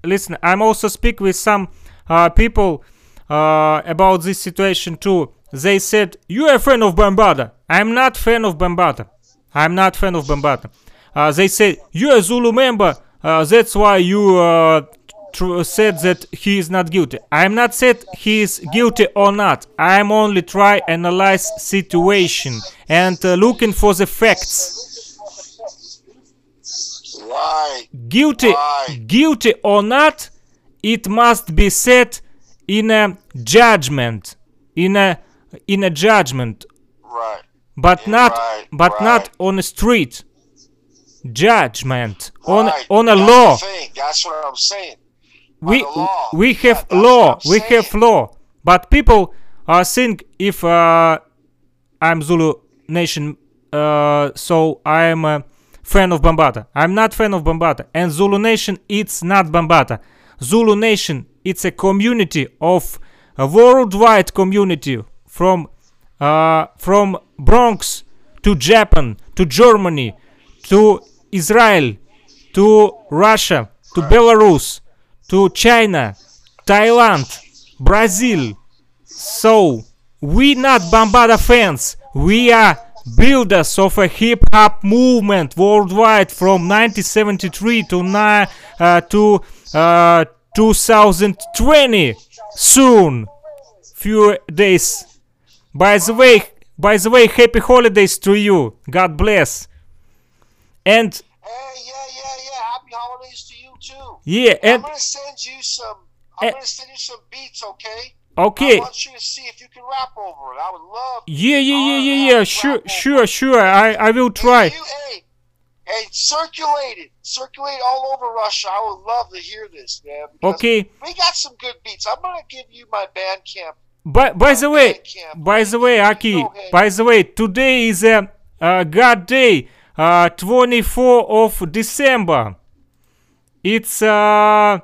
Listen, I'm also speak with some uh, people uh, about this situation too. They said, you are a fan of Bambaataa. I'm not fan of Bambaataa. I'm not fan of Bambaataa. Uh, they said, you're a Zulu member. Uh, that's why you uh, tr- said that he is not guilty. I'm not said he is guilty or not. I'm only try analyze situation and uh, looking for the facts. Guilty, Why? guilty or not, it must be said in a judgment in a in a judgment right but yeah, not right, but right. not on a street judgment right. on on a that's law that's what i'm saying we we have yeah, law. We have law. But people uh, think if uh, I'm Zulu Nation, uh, so I'm a fan of Bambaataa. I'm not fan of Bambaataa. And Zulu Nation, it's not Bambaataa. Zulu Nation, it's a community of a worldwide community from uh, from Bronx to Japan to Germany to Israel to Russia to Belarus to China, Thailand, Brazil. So we not Bambaataa fans. We are builders of a hip hop movement worldwide from 1973 to uh, to uh, 2020 soon few days by the way by the way happy holidays to you god bless and hey yeah yeah yeah happy holidays to you too yeah and i'm gonna send you some i'm gonna send you some beats okay Okay. I want you to see if you can rap over it. I would love. Yeah, yeah, yeah, yeah, yeah. Sure, sure, sure. I, I will try. Hey, you, hey, hey, circulate it. Circulate all over Russia. I would love to hear this, man. Okay. We got some good beats. I'm gonna give you my Bandcamp. By, by the way, by the way, Aki, by the way, today is a uh, God Day, uh, 24 of December. It's uh,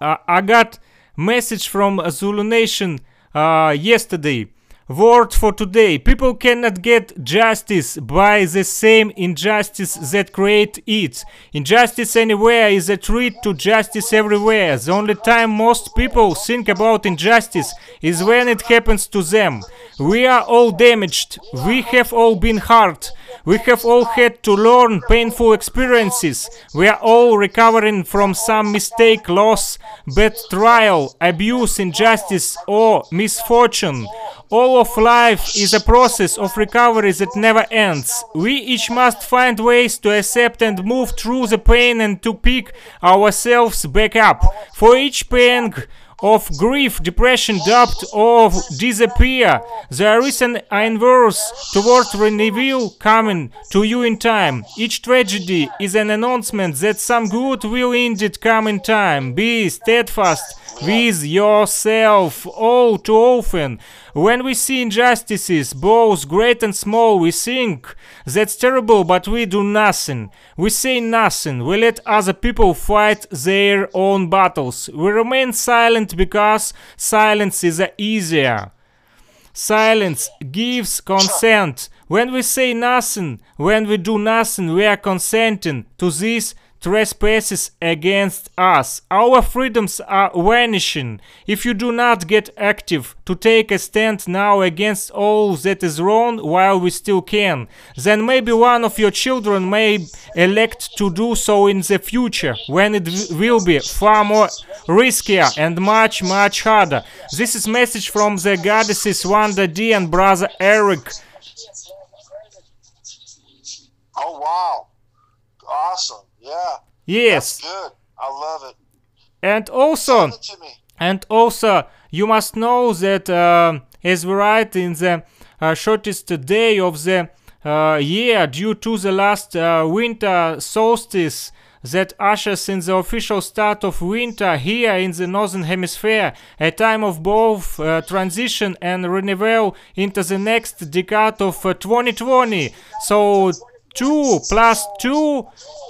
I got Message from Zulu Nation uh, yesterday. Word for today. People cannot get justice by the same injustice that create it. Injustice anywhere is a threat to justice everywhere. The only time most people think about injustice is when it happens to them. We are all damaged. We have all been hurt. We have all had to learn painful experiences. We are all recovering from some mistake, loss, bad trial, abuse, injustice, or misfortune. All of life is a process of recovery that never ends. We each must find ways to accept and move through the pain and to pick ourselves back up. For each pain, of grief, depression, doubt, or disappear. There is an inverse toward renewal coming to you in time. Each tragedy is an announcement that some good will indeed come in time. Be steadfast with yourself all too often. When we see injustices, both great and small, we think that's terrible, but we do nothing. We say nothing. We let other people fight their own battles. We remain silent because silence is easier. Silence gives consent. When we say nothing, when we do nothing, we are consenting to this trespasses against us. Our freedoms are vanishing. If you do not get active to take a stand now against all that is wrong while we still can, then maybe one of your children may elect to do so in the future when it will be far more riskier and much much harder. This is message from the goddesses Wanda D and brother Eric. Oh wow. Awesome. Yeah. Yes. That's good. I love it. And also, and also, you must know that uh, as we write in the uh, shortest day of the uh, year, due to the last uh, winter solstice that ushers in the official start of winter here in the northern hemisphere, a time of both uh, transition and renewal into the next decade of 2020. Uh, so 2 plus 2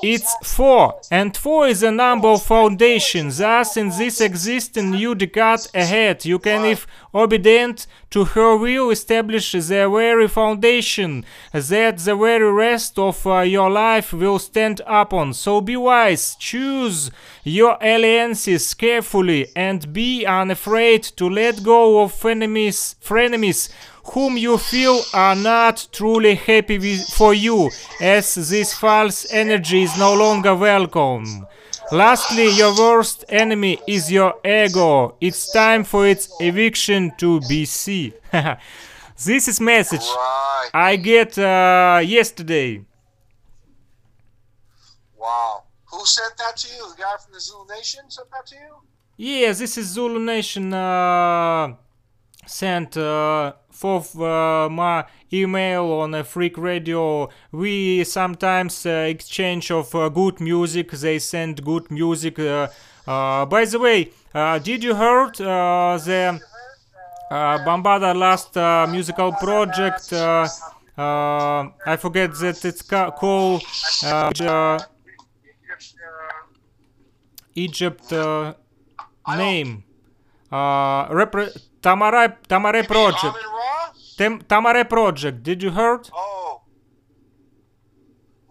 it's 4 and 4 is a number of foundations. Thus in this existing new decade ahead. You can if obedient to her will establish the very foundation that the very rest of uh, your life will stand upon. So be wise. Choose your alliances carefully and be unafraid to let go of enemies frenemies whom you feel are not truly happy with, for you, as this false energy is no longer welcome. Lastly, your worst enemy is your ego. It's time for its eviction to be seen. this is message right. I get uh, yesterday. Wow. Who sent that to you? The guy from the Zulu Nation sent that to you? Yeah, this is Zulu Nation. Uh, send uh, for uh, my email on a freak radio. We sometimes uh, exchange of uh, good music. They send good music uh, uh, by the way did you heard the Bambaataa last musical project I forget that it's ca- called Egypt name. Tamare Tamare Project. Tem, Tamare Project. Did you heard? Oh.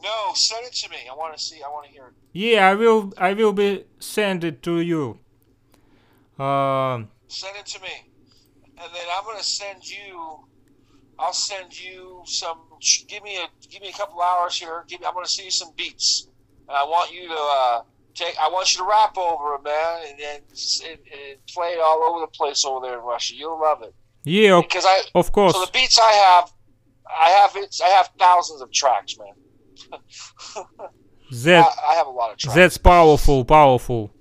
No, send it to me. I want to see. I want to hear it. Yeah, I will. I will be send it to you. Uh, send it to me, and then I'm gonna send you. I'll send you some. Give me a give me a couple hours here. Give me, I'm gonna see you some beats. And I want you to uh, take. I want you to rap over it, man, and then and, and play it all over the place over there in Russia. You'll love it. Yeah, because I of course. So the beats I have, I have it's I have thousands of tracks, man. that I, I, have a lot of tracks. That's powerful, powerful.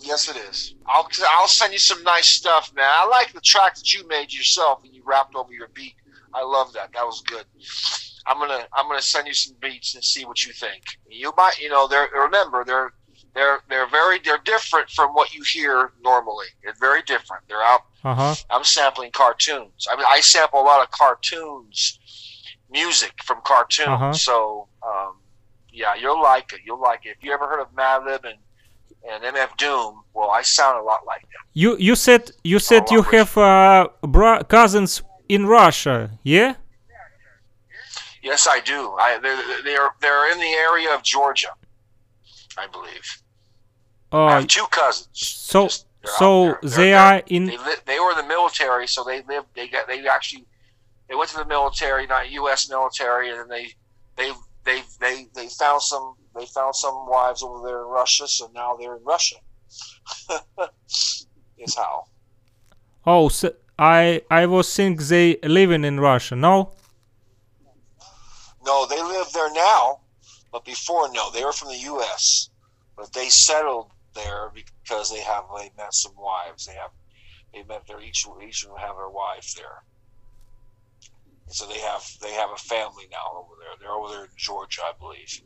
Yes, it is. I'll I'll send you some nice stuff, man. I like the track that you made yourself and you wrapped over your beat. I love that. That was good. I'm gonna I'm gonna send you some beats and see what you think. You might you know they're remember they're they're they're very they're different from what you hear normally. It's very different. They're out. Uh-huh. I'm sampling cartoons. I mean I sample a lot of cartoons, music from cartoons. Uh-huh. So um, yeah, you'll like it. You'll like it. If you ever heard of Madlib and and MF Doom, well, I sound a lot like them. You you said you said you have uh, bro- cousins in Russia, yeah? Yes, I do. I they're, they're they're in the area of Georgia, I believe. Uh, I have two cousins. So so they are in. They, li- they were in the military, so they lived. They got. They actually. They went to the military, not U.S. military, and they they they they they found some they found some wives over there in Russia, so now they're in Russia. is how. Oh, so I I was think they living in Russia. No. No, they live there now, but before, no, they were from the U.S. But they settled there because they have they met some wives. They have they met their each each of them have their wives there. And so they have they have a family now over there. They're over there in Georgia, I believe.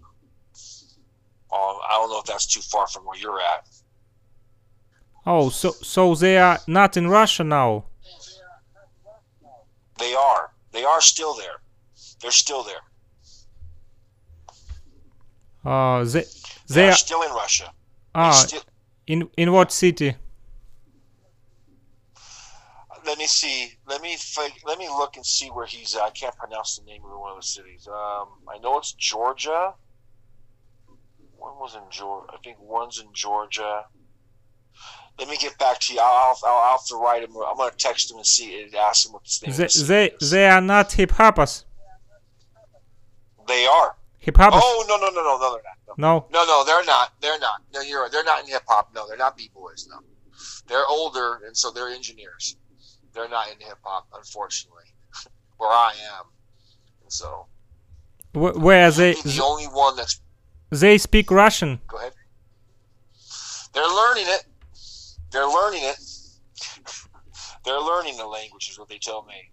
Um, I don't know if that's too far from where you're at. Oh, so so they are not in Russia now. They are. They are still there. They're still there. Uh, they, they, are still in Russia. Ah, still, in in what city? Let me see. Let me let me look and see where he's at. I can't pronounce the name of one of the cities. Um, I know it's Georgia. One was in Georgia. I think one's in Georgia. Let me get back to you. I'll, I'll, I'll have to write him. I'm going to text him and see and ask him what the name they, They, they are not hip hoppers. They are. Hip hop. Oh no no no no no they're not. No. No no they're not. They're not. No, you're. They're not in hip hop. No, they're not b boys. No, they're older and so they're engineers. They're not in hip hop, unfortunately. Where I am, and so. Where are they? The only one that's. They speak Russian. Go ahead. They're learning it. They're learning it. They're learning the language, is what they tell me.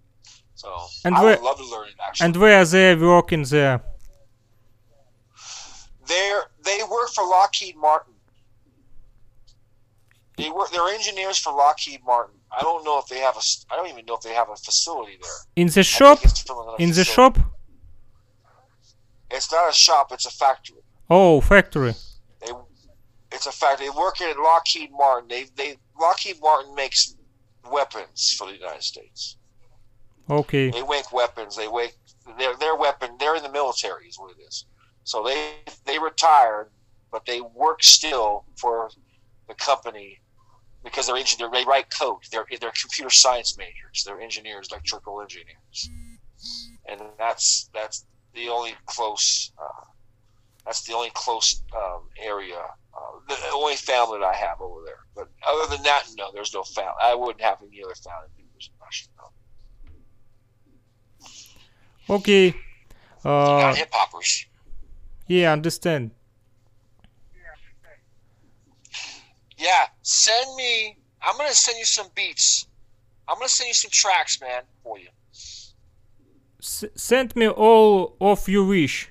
So and I where, would love to learn it. Actually. And where are they working there? They're they work for Lockheed Martin. They work. They're engineers for Lockheed Martin. I don't know if they have a. I don't even know if they have a facility there. In the shop. In facility. the shop. It's not a shop. It's a factory. Oh, factory. They, it's a factory. They work at Lockheed Martin. They, they Lockheed Martin makes weapons for the United States. Okay. They make weapons. They make their their weapon. They're in the military, is what it is. So they they retired, but they work still for the company because they're engineer. They write code. They're they're computer science majors. They're engineers, electrical engineers, and that's that's the only close. Uh, that's the only close um, area. Uh, the only family that I have over there. But other than that, no, there's no family. I wouldn't have any other family members in Russia. No. Okay. Uh, Not hip hoppers. Yeah, understand. Yeah, send me. I'm gonna send you some beats. I'm gonna send you some tracks, man, for you. S- send me all of you wish.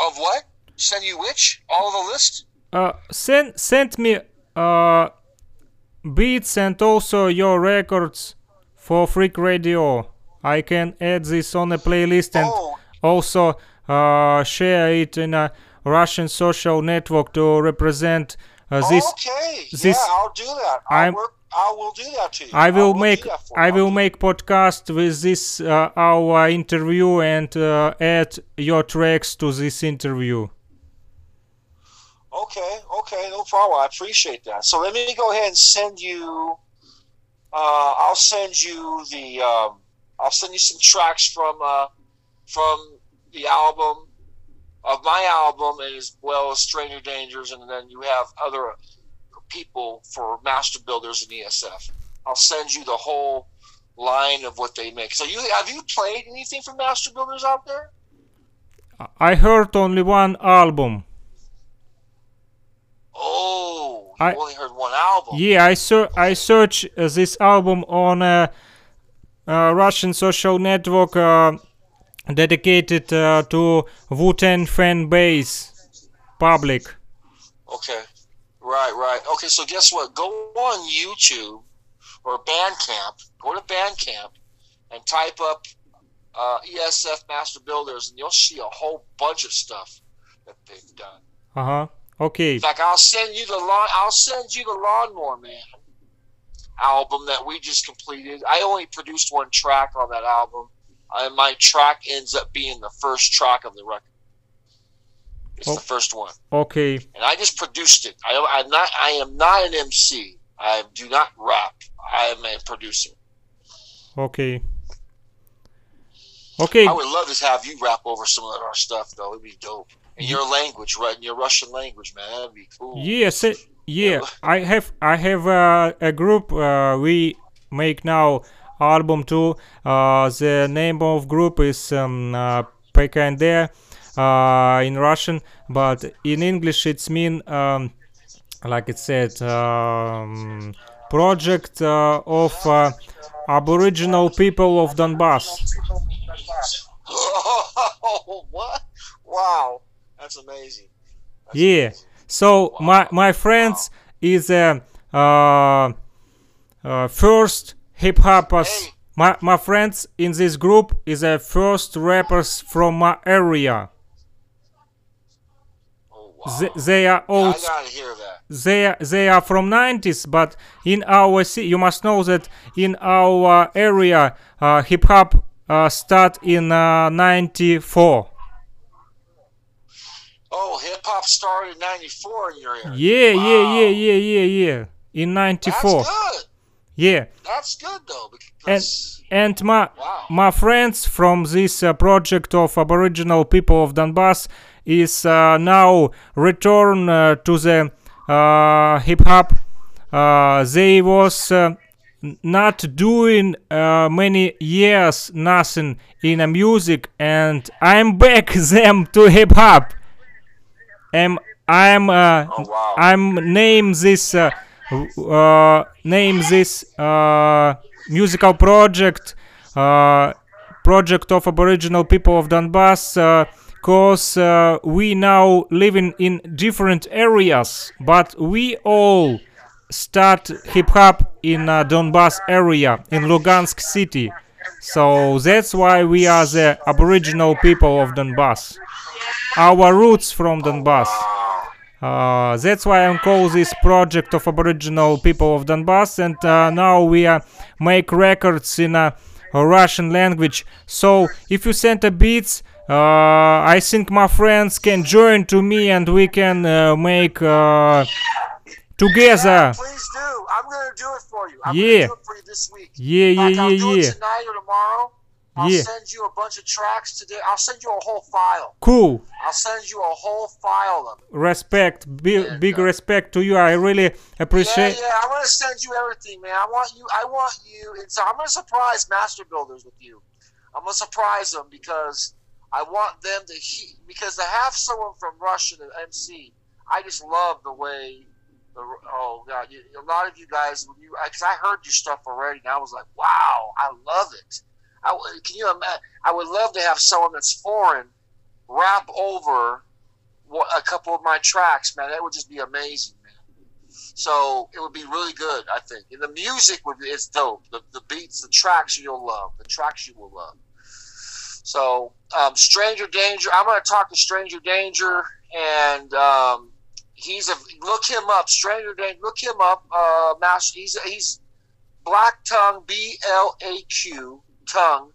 Of what? Send you which? All of the list? Uh, send send me uh beats and also your records for Freak Radio. I can add this on a playlist and oh. also uh, share it in a Russian social network to represent uh, this. Okay, this, yeah, I'll do that. I'll I'm, work. I will do that to you. I will, will make I will make podcast with this uh, our interview and uh, add your tracks to this interview. Okay, okay, no problem. I appreciate that. So let me go ahead and send you. Uh, I'll send you the. Um, I'll send you some tracks from uh, from the album of my album, as well as Stranger Dangers, and then you have other people for Master Builders and ESF. I'll send you the whole line of what they make. So you have you played anything from Master Builders out there? I heard only one album. Oh, you I, only heard one album. Yeah, I ser- I searched uh, this album on a, Russian social network uh, dedicated uh, to Wu-Tang fan base public. Okay, right, right. Okay, so guess what? Go on YouTube or Bandcamp. Go to Bandcamp and type up uh, ESF Master Builders, and you'll see a whole bunch of stuff that they've done. Uh huh. Okay. In fact, I'll send you the lawn. I'll send you the Lawnmower Man album that we just completed. I only produced one track on that album, and my track ends up being the first track of the record. It's oh. the first one. Okay. And I just produced it. I, I'm not. I am not an MC. I do not rap. I am a producer. Okay. Okay. I would love to have you rap over some of our stuff, though. It'd be dope in your language, right? In your Russian language, man. That'd be cool. Yes, it, yeah. I have I have uh, a group. Uh, we make now album too. Uh, the name of group is um, uh, PKND uh, in Russian, but in English it's mean um, like it said um, project uh, of uh, Aboriginal people of Donbass. Oh, what? Wow. That's amazing. That's yeah. Amazing. So wow. my my friends wow. is a uh, uh, first hip hoppers. Hey. My my friends in this group is a first rappers from my area. Oh, wow. they, they, are old. Yeah, they are, they are from 90s, but in our you must know that in our area uh, hip hop uh, start in uh, 94. Oh, hip hop started in '94 in your area. Yeah, wow. yeah, yeah, yeah, yeah, yeah. In '94. That's good. Yeah. That's good though. Because, and and my wow. my friends from this uh, project of Aboriginal people of Donbass is uh, now return uh, to the uh, hip hop. Uh, they was uh, not doing many years nothing in a music, and I'm back them to hip hop am I'm uh, oh, wow. I'm name this uh, uh, name this uh, musical project uh, project of Aboriginal people of Donbass because uh, uh, we now living in different areas but we all start hip hop in Donbass area in Lugansk city so that's why we are the Aboriginal people of Donbass our roots from Donbass. Uh, that's why I'm call this project of Aboriginal people of Donbass, and uh, now we uh, make records in a, Russian language. So if you send a beats, uh, I think my friends can join to me, and we can uh, make uh, together. Yeah, please do. I'm gonna do it for you. I'm yeah. gonna do it for you this week. Yeah, yeah, yeah, yeah. tonight or tomorrow. I'll yeah. send you a bunch of tracks today. I'll send you a whole file. Cool. I'll send you a whole file of them. Respect, big, and, big respect to you. I really appreciate. Yeah, yeah. I'm gonna send you everything, man. I want you. I want you. It's, I'm gonna surprise Master Builders with you. I'm gonna surprise them because I want them to he, because to have someone from Russia to MC. I just love the way oh god, a lot of you guys, when you, because I heard your stuff already, and I was like, wow, I love it. I, can you? I would love to have someone that's foreign rap over a couple of my tracks, man. That would just be amazing, man. So it would be really good, I think. And the music would it's dope. The, the beats, the tracks you'll love. The tracks you will love. So, um, Stranger Danger, I'm going to talk to Stranger Danger, and um, he's a look him up. Stranger Danger, look him up. Uh, master, he's he's Blaq Tongue, B L A Q Tongue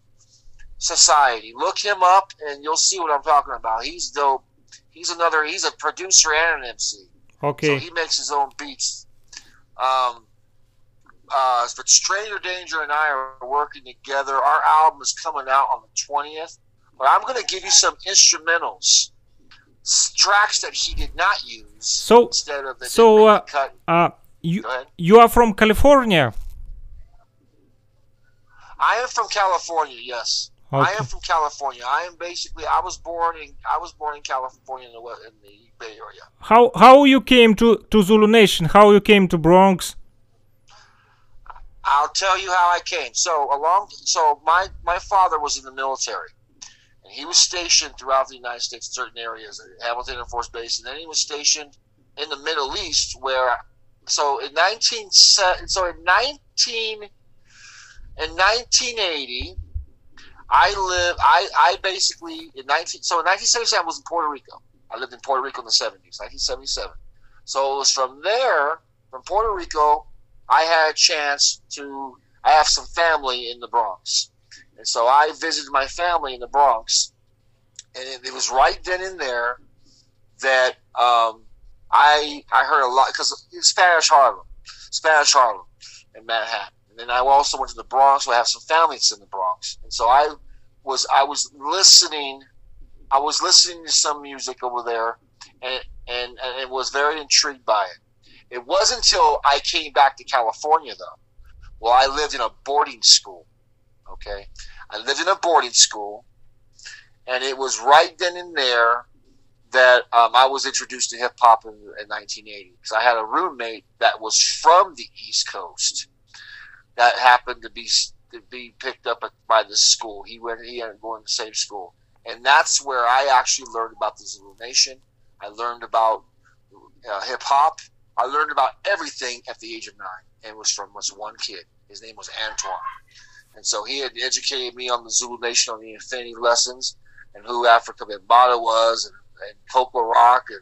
Society. Look him up, and you'll see what I'm talking about. He's dope. He's another. He's a producer and an MC. Okay. So he makes his own beats. Um, uh, but Stranger Danger and I are working together. Our album is coming out on the twentieth. But I'm going to give you some instrumentals, tracks that he did not use. So instead of the so uh, uh, you you are from California. I am from California. Yes. Okay. I am from California. I am basically. I was born in. I was born in California in the in the Bay Area. How how you came to to Zulu Nation? How you came to Bronx? I'll tell you how I came. So along, so my my father was in the military, and he was stationed throughout the United States in certain areas, Hamilton Air Force Base, and then he was stationed in the Middle East, where so in nineteen so in nineteen in nineteen eighty. I live. I, I basically in nineteen. So in nineteen seventy seven, I was in Puerto Rico. I lived in Puerto Rico in the seventies, nineteen seventy seven. So it was from there, from Puerto Rico, I had a chance to. I have some family in the Bronx, and so I visited my family in the Bronx, and it, it was right then and there that um, I I heard a lot because Spanish Harlem, Spanish Harlem, in Manhattan, and then I also went to the Bronx. I have some family that's in the Bronx, and so I was I was listening. I was listening to some music over there, and and, and was very intrigued by it. It wasn't until I came back to California, though. Well, I lived in a boarding school. Okay, I lived in a boarding school, and it was right then and there that um, I was introduced to hip hop in, in 1980 because I had a roommate that was from the East Coast that happened to be to be picked up by the school. He went he ended up going to the same school, and that's where I actually learned about the Zulu Nation. I learned about uh, hip hop I learned about everything at the age of nine, and was from was one kid. His name was Antoine, and so he had educated me on the Zulu Nation, on the Infinity lessons, and who Afrika Bambaataa was, and, and Folklore Rock, and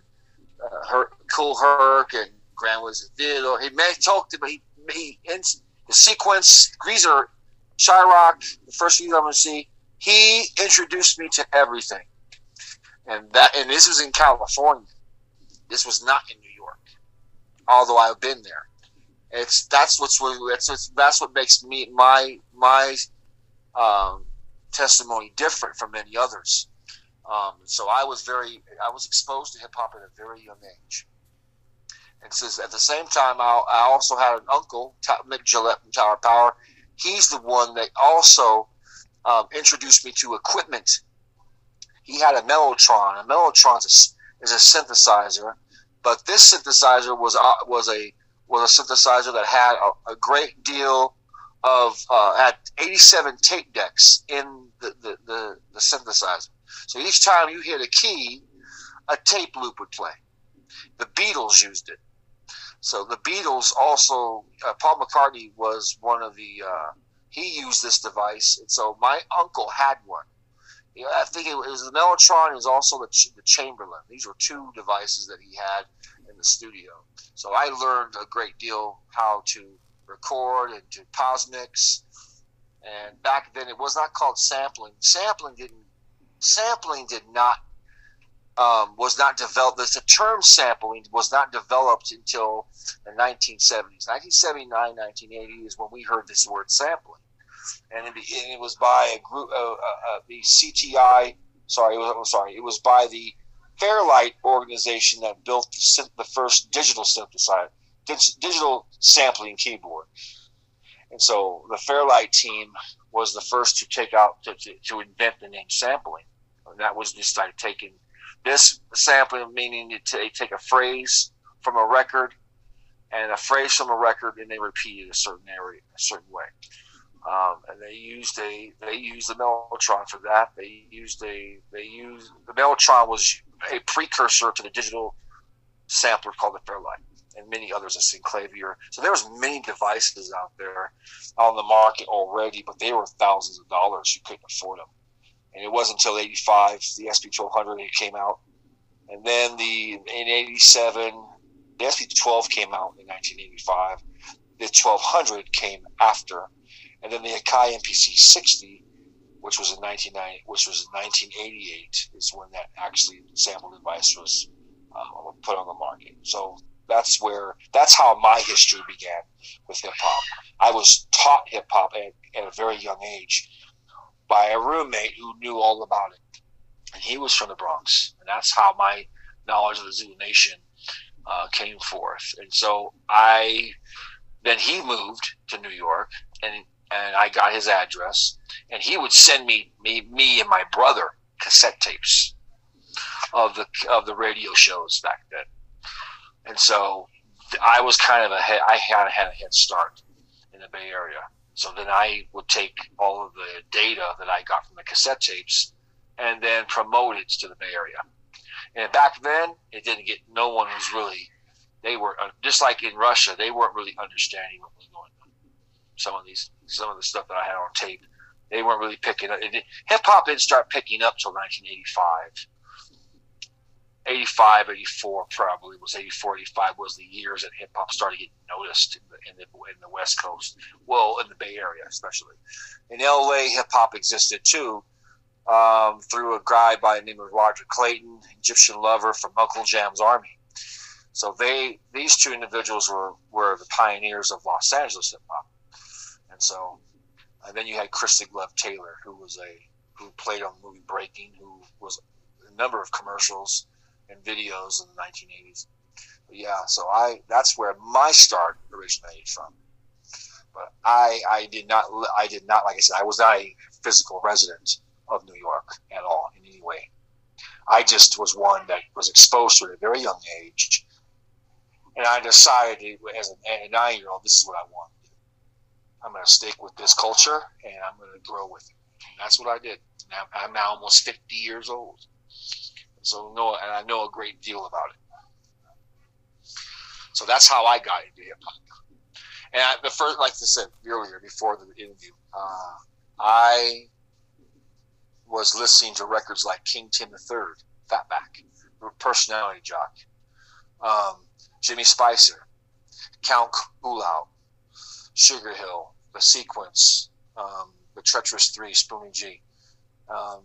uh, Her, Kool Herc, and Grand Wizard Theodore. He may talk to me. He, he the sequence, Greaser, Shyrock, the first few I'm gonna see. He introduced me to everything, and that and this was in California. This was not in New York, although I've been there. It's that's what's that's that's what makes me my my um, testimony different from many others. Um, so I was very I was exposed to hip hop at a very young age. And says at the same time, I, I also had an uncle, Mic Gillette from Tower Power. He's the one that also um, introduced me to equipment. He had a Mellotron. A Mellotron is a, is a synthesizer but this synthesizer was uh, was a was a synthesizer that had a, a great deal of uh, had 87 tape decks in the, the, the, the, synthesizer. So each time you hit a key, a tape loop would play. The Beatles used it. So the Beatles also, uh, Paul McCartney was one of the, uh, he used this device. And so my uncle had one. You know, I think it was the Mellotron. It was also the, the Chamberlin. These were two devices that he had in the studio. So I learned a great deal how to record and to pause mix. And back then, it was not called sampling. Sampling didn't. Sampling did not um, was not developed. The term sampling was not developed until the 1970s. 1979, 1980 is when we heard this word sampling and it, it was by a group, uh, uh, uh the CTI. Sorry, it was, I'm sorry, it was by the Fairlight organization that built the, the first digital synthesizer, digital sampling keyboard. And so the Fairlight team was the first to take out to, to, to invent the name sampling. And that was just like taking this sampling, meaning they take a phrase from a record and a phrase from a record, and they repeat it a certain area, a certain way. Um, and they used a they used the mellotron for that. They used a they used the mellotron was a precursor to the digital sampler called the Fairlight, and many others, a Synclavier. So there was many devices out there on the market already, but they were thousands of dollars. You couldn't afford them. And it wasn't until '85 the SP1200 came out, and then the in '87 the SP12 came out in 1985. The 1200 came after and then the Akai MPC 60, which was in 1990, which was in 1988, is when that actually sample device was uh, put on the market. So that's where that's how my history began with hip hop. I was taught hip hop at, at a very young age by a roommate who knew all about it, and he was from the Bronx, and that's how my knowledge of the Zulu Nation uh, came forth. And so I then he moved to New York, and and I got his address, and he would send me me me and my brother cassette tapes of the of the radio shows back then, and so I was kind of a I had had a head start in the Bay Area. So then I would take all of the data that I got from the cassette tapes and then promote it to the Bay Area. And back then, it didn't get. No one was really. They were uh, just like in Russia. They weren't really understanding what was going on. Some of these some of the stuff that I had on tape. They weren't really picking up. Hip hop didn't start picking up till 1985. 85, 84 probably was 84, 85 was the years that hip hop started getting noticed in the, in the, in the West Coast. Well, in the Bay Area especially. In LA, hip hop existed too. Um, through a guy by the name of Roger Clayton, Egyptian lover from Uncle Jam's Army. So they, these two individuals were, were the pioneers of Los Angeles hip hop. And so, and then you had Kristen Love Taylor, who was a who played on the movie Breaking, who was a number of commercials and videos in the 1980s. But yeah, so I that's where my start originated from. But I I did not I did not like I said I was not a physical resident of New York at all in any way. I just was one that was exposed to it at a very young age, and I decided as a nine year old this is what I want. I'm going to stick with this culture and I'm going to grow with it. And that's what I did. Now, I'm now almost 50 years old. So know, and I know a great deal about it. So that's how I got into hip hop. And I, the first, like I said earlier, before the interview, uh, I was listening to records like King Tim the III, Fatback, Personality Jock, um, Jimmy Spicer, Count Out, Sugar Hill, the Sequence, um, the Treacherous Three, Spoonie G. Um,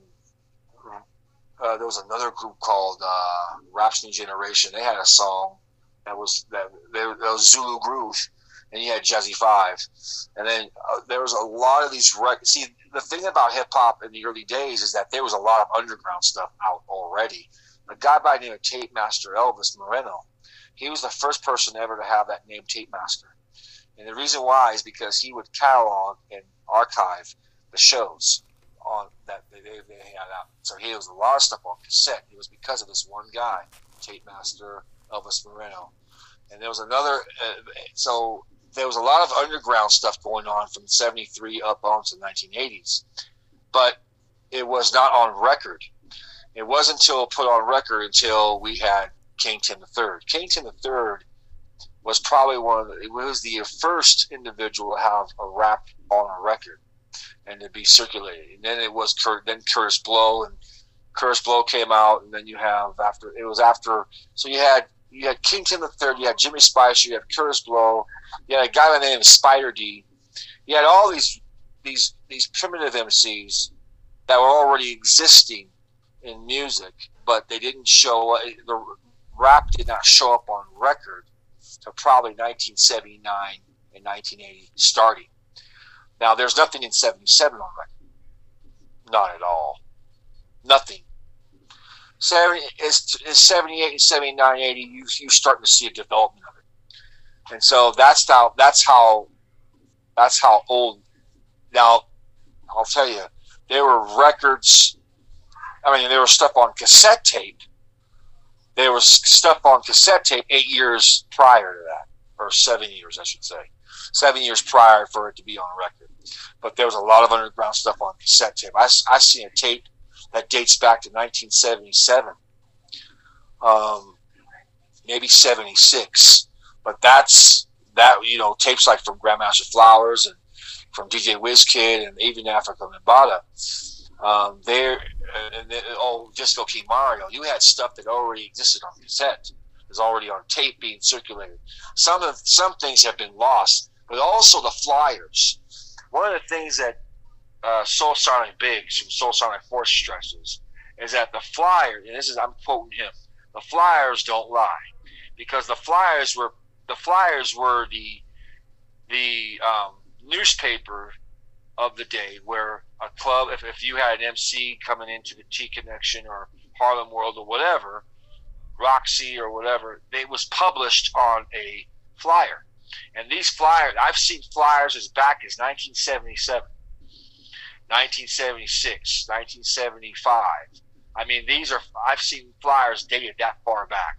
uh, there was another group called uh, Rhapsody Generation. They had a song that was that, that was Zulu Groove, and you had Jazzy Five, and then uh, there was a lot of these records. See, the thing about hip hop in the early days is that there was a lot of underground stuff out already. A guy by the name of Tape Master Elvis Moreno, he was the first person ever to have that name Tape Master. And the reason why is because he would catalog and archive the shows on that they, they had out. So he was a lot of stuff on cassette. It was because of this one guy, tape master Elvis Moreno. And there was another, uh, so there was a lot of underground stuff going on from 73 up on to the 1980s. But it was not on record. It wasn't until put on record until we had King Tim III. King Tim III was probably one of the, it was the first individual to have a rap on a record and to be circulated. And then it was Kurt, then Kurtis Blow and Kurtis Blow came out, and then you have after it was after. So you had you had King Tim the Third, you had Jimmy Spicer, you had Kurtis Blow, you had a guy by the name of Spider D. You had all these these these primitive MCs that were already existing in music, but they didn't show the rap did not show up on record to probably 1979 and 1980 starting. Now, there's nothing in 77 on record. Not at all. Nothing. 70, it's, it's 78 and 79, 80, you, you starting to see a development of it. And so that's how, that's how, that's how old. Now, I'll tell you, there were records, I mean, there was stuff on cassette tape there was stuff on cassette tape eight years prior to that. or seven years, I should say, seven years prior for it to be on record. But there was a lot of underground stuff on cassette tape. I, I seen a tape that dates back to 1977, um, maybe 76. But that's that you know tapes like from Grandmaster Flowers and from DJ Wizkid and even Afrika Bambaataa. Um, there and then, oh Disco King Mario, you had stuff that already existed on cassette, is already on tape being circulated. Some of some things have been lost, but also the flyers. One of the things that uh, Soul Sonic Biggs from Soulsonic Force stresses is that the Flyers, and this is I'm quoting him, the flyers don't lie, because the flyers were the flyers were the the um, newspaper of the day where a club, if, if you had an MC coming into the T Connection or Harlem World or whatever, Roxy or whatever, it was published on a flyer. And these flyers, I've seen flyers as back as 1977, 1976, 1975. I mean, these are, I've seen flyers dated that far back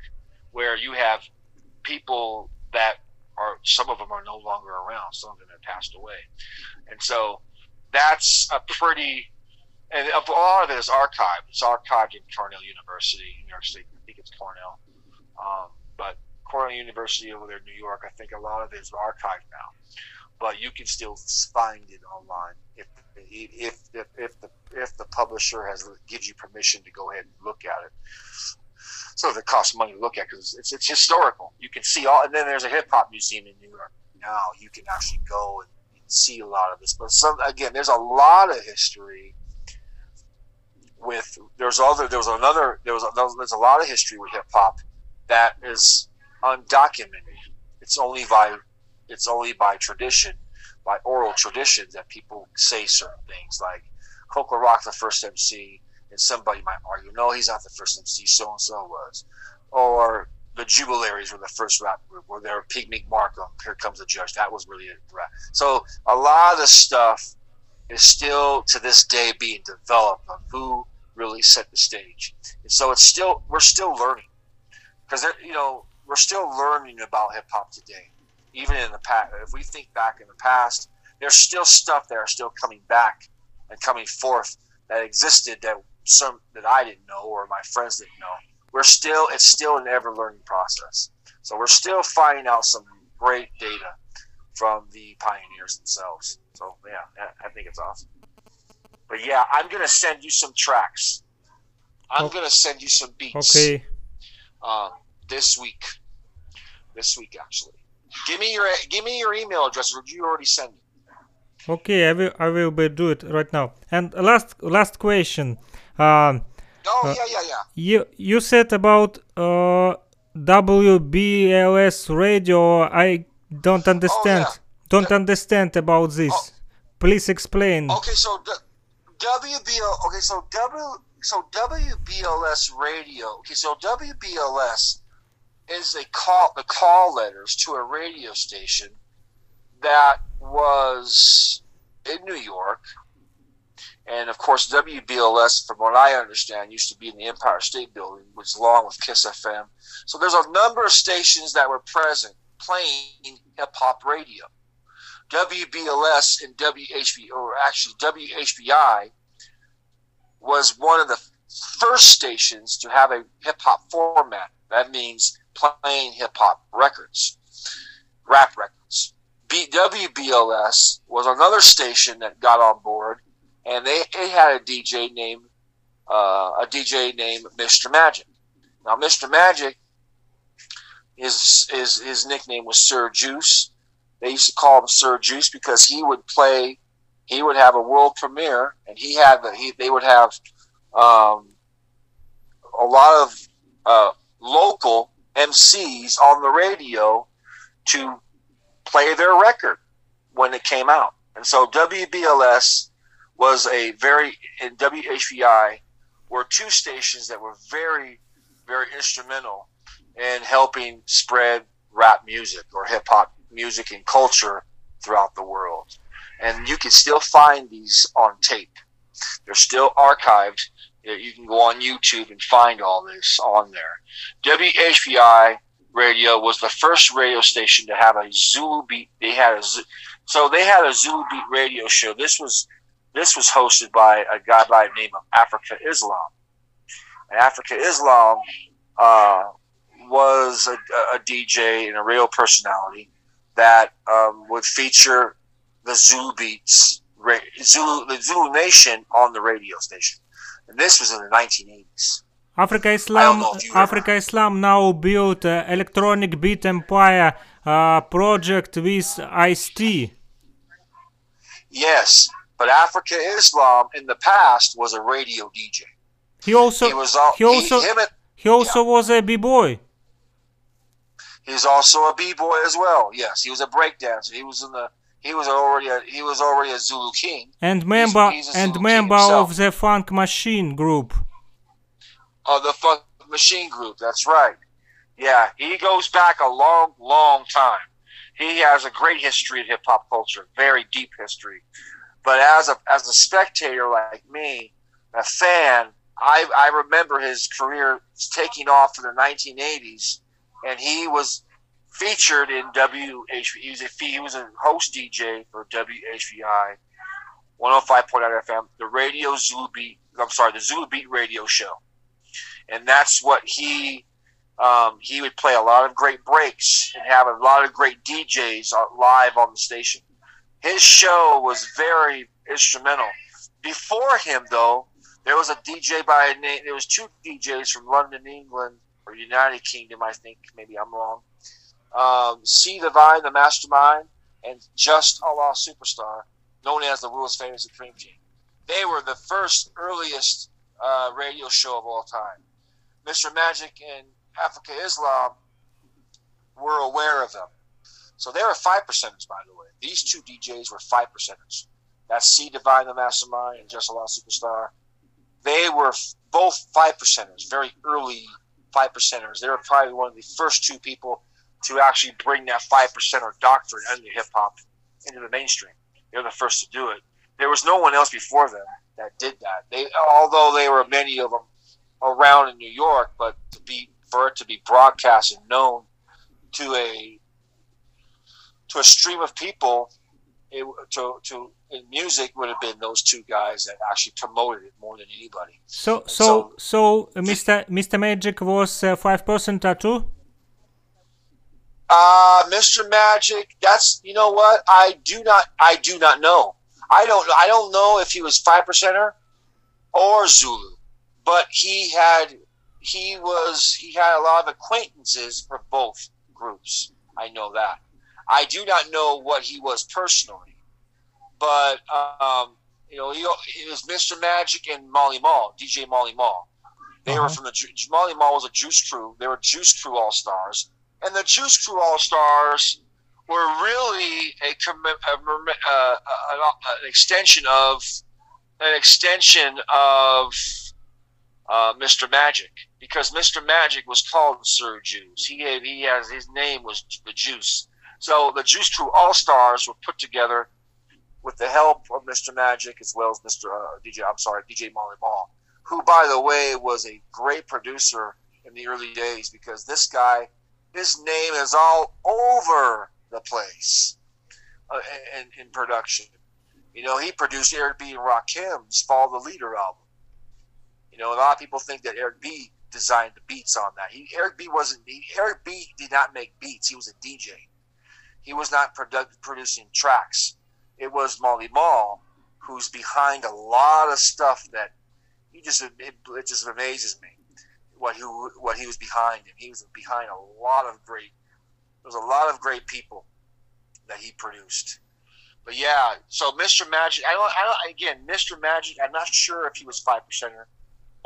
where you have people that are, some of them are no longer around, some of them have passed away. And so that's a pretty, and a lot of it is archived. It's archived in Cornell University, New York State. I think it's Cornell. Um, but Cornell University over there in New York, I think a lot of it is archived now. But you can still find it online if if if, if the if the publisher has gives you permission to go ahead and look at it. So it costs money to look at because it's it's historical. You can see all, and then there's a hip hop museum in New York now. You can actually go and see a lot of this. But some again, there's a lot of history with there's other there was another there was there's a lot of history with hip hop that is undocumented. It's only by it's only by tradition, by oral tradition that people say certain things like Coke La Rock the first MC, and somebody might argue, no, he's not the first MC, so and so was, or the Jubalaires were the first rap group, or they were Pigmeat Markham, Here Comes the Judge. That was really a rap. So a lot of the stuff is still to this day being developed of who really set the stage. And so it's still we're still learning because you know we're still learning about hip hop today. Even in the past, if we think back in the past, there's still stuff that are still coming back and coming forth that existed that some that I didn't know or my friends didn't know we're still it's still an ever learning process. So we're still finding out some great data from the pioneers themselves. So yeah, I think it's awesome. But yeah, I'm gonna send you some tracks. I'm oh. gonna send you some beats. Okay. Um, this week. This week actually. Give me your give me your email address. Or you already send it? Okay, I will I will be do it right now. And last last question. Um, Oh uh, yeah, yeah, yeah. You you said about uh, WBLS radio. I don't understand. Oh, yeah. Don't understand about this. Oh. Please explain. Okay, so the WBL. Okay, so W. So WBLS radio. Okay, so WBLS is a call the call letters to a radio station that was in New York and of course, WBLS, from what I understand, used to be in the Empire State Building, which along with Kiss FM. So there's a number of stations that were present playing hip hop radio. WBLS and WHB, or actually WHBI, was one of the first stations to have a hip hop format. That means playing hip hop records, rap records. WBLS was another station that got on board and they, they had a DJ named uh, a DJ named Mr. Magic. Now, Mr. Magic, his his his nickname was Sir Juice. They used to call him Sir Juice because he would play. He would have a world premiere, and he had the, he they would have um, a lot of uh, local MCs on the radio to play their record when it came out. And so WBLS was a very in WHBI were two stations that were very very instrumental in helping spread rap music or hip hop music and culture throughout the world. And you can still find these on tape. They're still archived. You can go on YouTube and find all this on there. WHBI Radio was the first radio station to have a Zulu beat. They had a so they had a Zulu beat radio show. This was this was hosted by a guy by the name of Afrika Islam. And Afrika Islam uh, was a, a, DJ and a radio personality that um, would feature the Zulu beats, Zulu, the Zulu Nation on the radio station. And this was in the 1980s. Afrika Islam, Afrika. Islam now built uh, electronic beat empire uh, project with Ice-T. Yes, but Afrika Islam in the past was a radio DJ. He also he was all, he also he, and, he also yeah. was a b boy. He's also a b boy as well. Yes, he was a breakdancer. He was in the he was already a, he was already a Zulu king and member he's, he's and member of the Funk Machine group. Of the Funk Machine group, that's right. Yeah, he goes back a long, long time. He has a great history in hip hop culture, very deep history. But as a as a spectator like me, a fan, I I remember his career taking off in the 1980s, and he was featured in WHV. He was a he was a host DJ for WHBI 105.9 FM, the Radio Zulu Beat. I'm sorry, the Zulu Beat radio show, and that's what he um, he would play a lot of great breaks and have a lot of great DJs live on the station. His show was very instrumental. Before him, though, there was a DJ by a name. There was two DJs from London, England, or United Kingdom, I think. Maybe I'm wrong. Um, C Divine, the Mastermind, and Just Allah Superstar, known as the world's famous Supreme King. They were the first, earliest uh, radio show of all time. Mr. Magic and Afrika Islam were aware of them. So they were five percenters, by the way. These two DJs were five percenters. That's C Divine the Mastermind and Just Allah Superstar. They were both five percenters, very early five percenters. They were probably one of the first two people to actually bring that five percenter doctrine into hip hop into the mainstream. They're the first to do it. There was no one else before them that did that. They, although there were many of them around in New York, but to be for it to be broadcast and known to a to a stream of people it, to to in music would have been those two guys that actually promoted it more than anybody. So so so, so Mr. Mr. Magic was uh, five percent too. Uh, Mr. Magic, that's you know what I do not I do not know. I don't I don't know if he was five percenter or Zulu, but he had he was he had a lot of acquaintances for both groups. I know that. I do not know what he was personally, but um, you know, he, it was Mr. Magic and Marley Marl, DJ Marley Marl. They uh-huh. were from the Marley Marl was a Juice Crew. They were Juice Crew All Stars, and the Juice Crew All Stars were really a, a, a, a, an extension of an extension of uh, Mr. Magic because Mr. Magic was called Sir Juice. He had, he has his name was the Juice. So the Juice Crew All Stars were put together with the help of Mr. Magic as well as Mr. Uh, DJ. I'm sorry, DJ Marley Marl, who by the way was a great producer in the early days because this guy, his name is all over the place uh, in, in production. You know, he produced Eric B. and Rakim's Follow the Leader album. You know, a lot of people think that Eric B designed the beats on that. He, Eric B wasn't. He, Eric B did not make beats. He was a DJ. He was not produ- producing tracks. It was Marley Marl who's behind a lot of stuff that he just it, it just amazes me what he what he was behind and he was behind a lot of great there was a lot of great people that he produced but yeah so mr magic i don't, I don't again mr magic i'm not sure if he was five percenter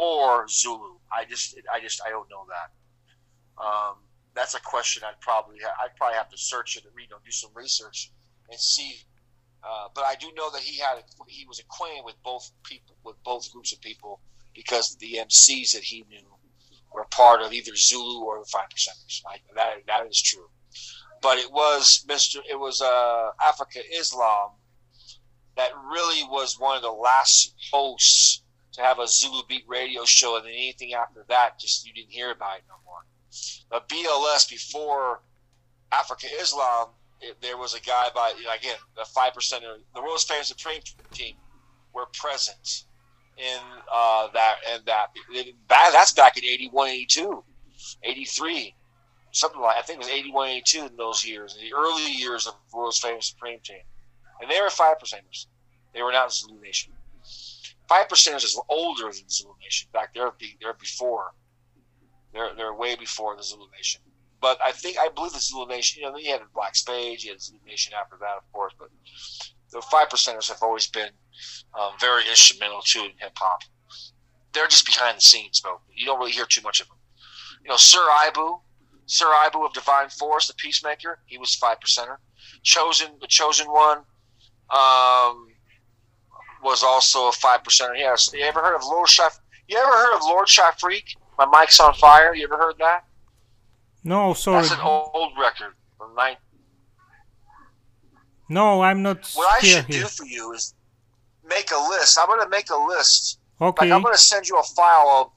or Zulu. I just I just I don't know that. Um, that's a question I'd probably I'd probably have to search it and you know do some research and see. Uh, but I do know that he had he was acquainted with both people with both groups of people because of the MCs that he knew were part of either Zulu or the Five Percenters. I, that that is true. But it was Mr. It was uh, Afrika Islam that really was one of the last hosts to have a Zulu Beat radio show, and then anything after that, just you didn't hear about it no more. the BLS before Afrika Islam, it, there was a guy by you know, again the five percent the world's famous Supreme team were present in uh, that and that, that's back in 81, 82, 83, something like I think it was 81, 82 in those years, in the early years of world's famous Supreme team, and they were five percenters. They were not Zulu Nation. Five percenters were older than Zulu Nation. In fact, they're they're before. They're they're way before the Zulu Nation. But I think I believe the Zulu Nation. You know, you had Black Spades, you had Zulu Nation after that, of course. But the five percenters have always been um, very instrumental too in hip hop. They're just behind the scenes, though. You don't really hear too much of them. You know, Sir Ibu, Sir Ibu of Divine Force, the Peacemaker, he was five percenter. Chosen, the Chosen One, um, was also a five percenter. Yes. You ever heard of Lord Shaf? You ever heard of Lord Shafreak? My mic's on fire. You ever heard that? No, sorry. That's an old record from nine. No, I'm not. What I should here. do for you is make a list. I'm going to make a list. Okay. Like I'm going to send you a file of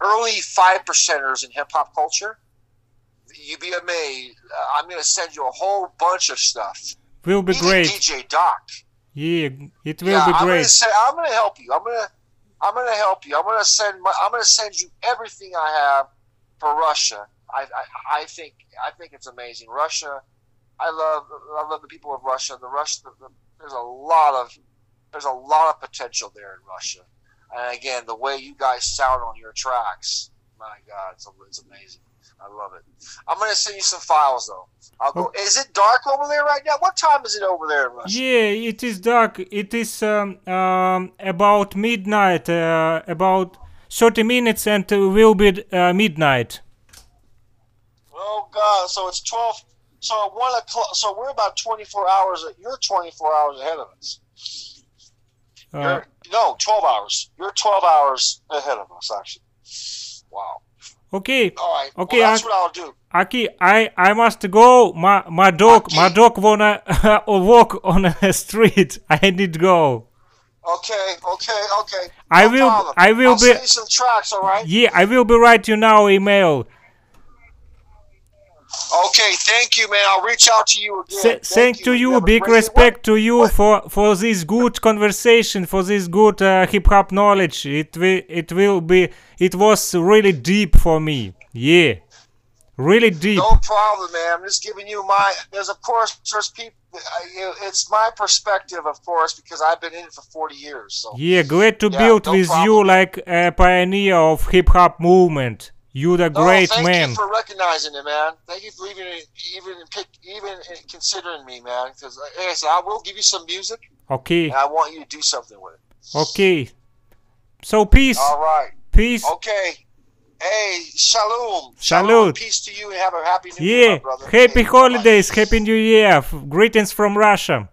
early five percenters in hip hop culture. You'd be amazed. Uh, I'm going to send you a whole bunch of stuff. It will be Even great. DJ Doc. Yeah, it will yeah, be I'm great. Gonna say, I'm going to help you. I'm going to. I'm going to help you. I'm going to send. My, I'm going to send you everything I have for Russia. I, I, I think. I think it's amazing. Russia. I love. I love the people of Russia. The Russia. The, the, there's a lot of there's a lot of potential there in Russia. And again, the way you guys sound on your tracks, my God, it's, it's amazing. I love it. I'm gonna send you some files though. I'll go. Okay. Is it dark over there right now? What time is it over there in Russia? Yeah, it is dark. It is um, um, about midnight, uh, about 30 minutes, and uh, will be uh, midnight. Oh God! So it's twelve. So at one o'clock. So we're about 24 hours. You're 24 hours ahead of us. Uh, no, 12 hours. You're 12 hours ahead of us, actually. Wow. okay, All right. Okay, Well, that's I- what I'll do. Aki, I I must go. My my dog my dog wanna walk on a street. I need to go. Okay, okay, okay. I No will- problem. I will I'll be- send you some tracks, all right? Yeah, I will be write you now email. Okay, thank you, man. I'll reach out to you again. Th- thank to you, have a big respect to you what- for for this good conversation, for this good uh, hip hop knowledge. It will it will be it was really deep for me. Yeah, really deep. No problem, man. I'm just giving you my. There's of course there's people. It's my perspective, of course, because I've been in it for 40 years. So Yeah, glad to Yeah, build no with you like a pioneer of hip hop movement. You the great thank man. you for recognizing it, man. Thank you for even even pick, even considering me, man. Because uh, like I said, I will give you some music, Okay, I want you to do something with it. okay. So peace, All right. peace. Okay. Hey, shalom. Salute. Peace to you and have a happy new year, Yeah, my brother. happy Hey, holidays, happy new year. Greetings from Russia.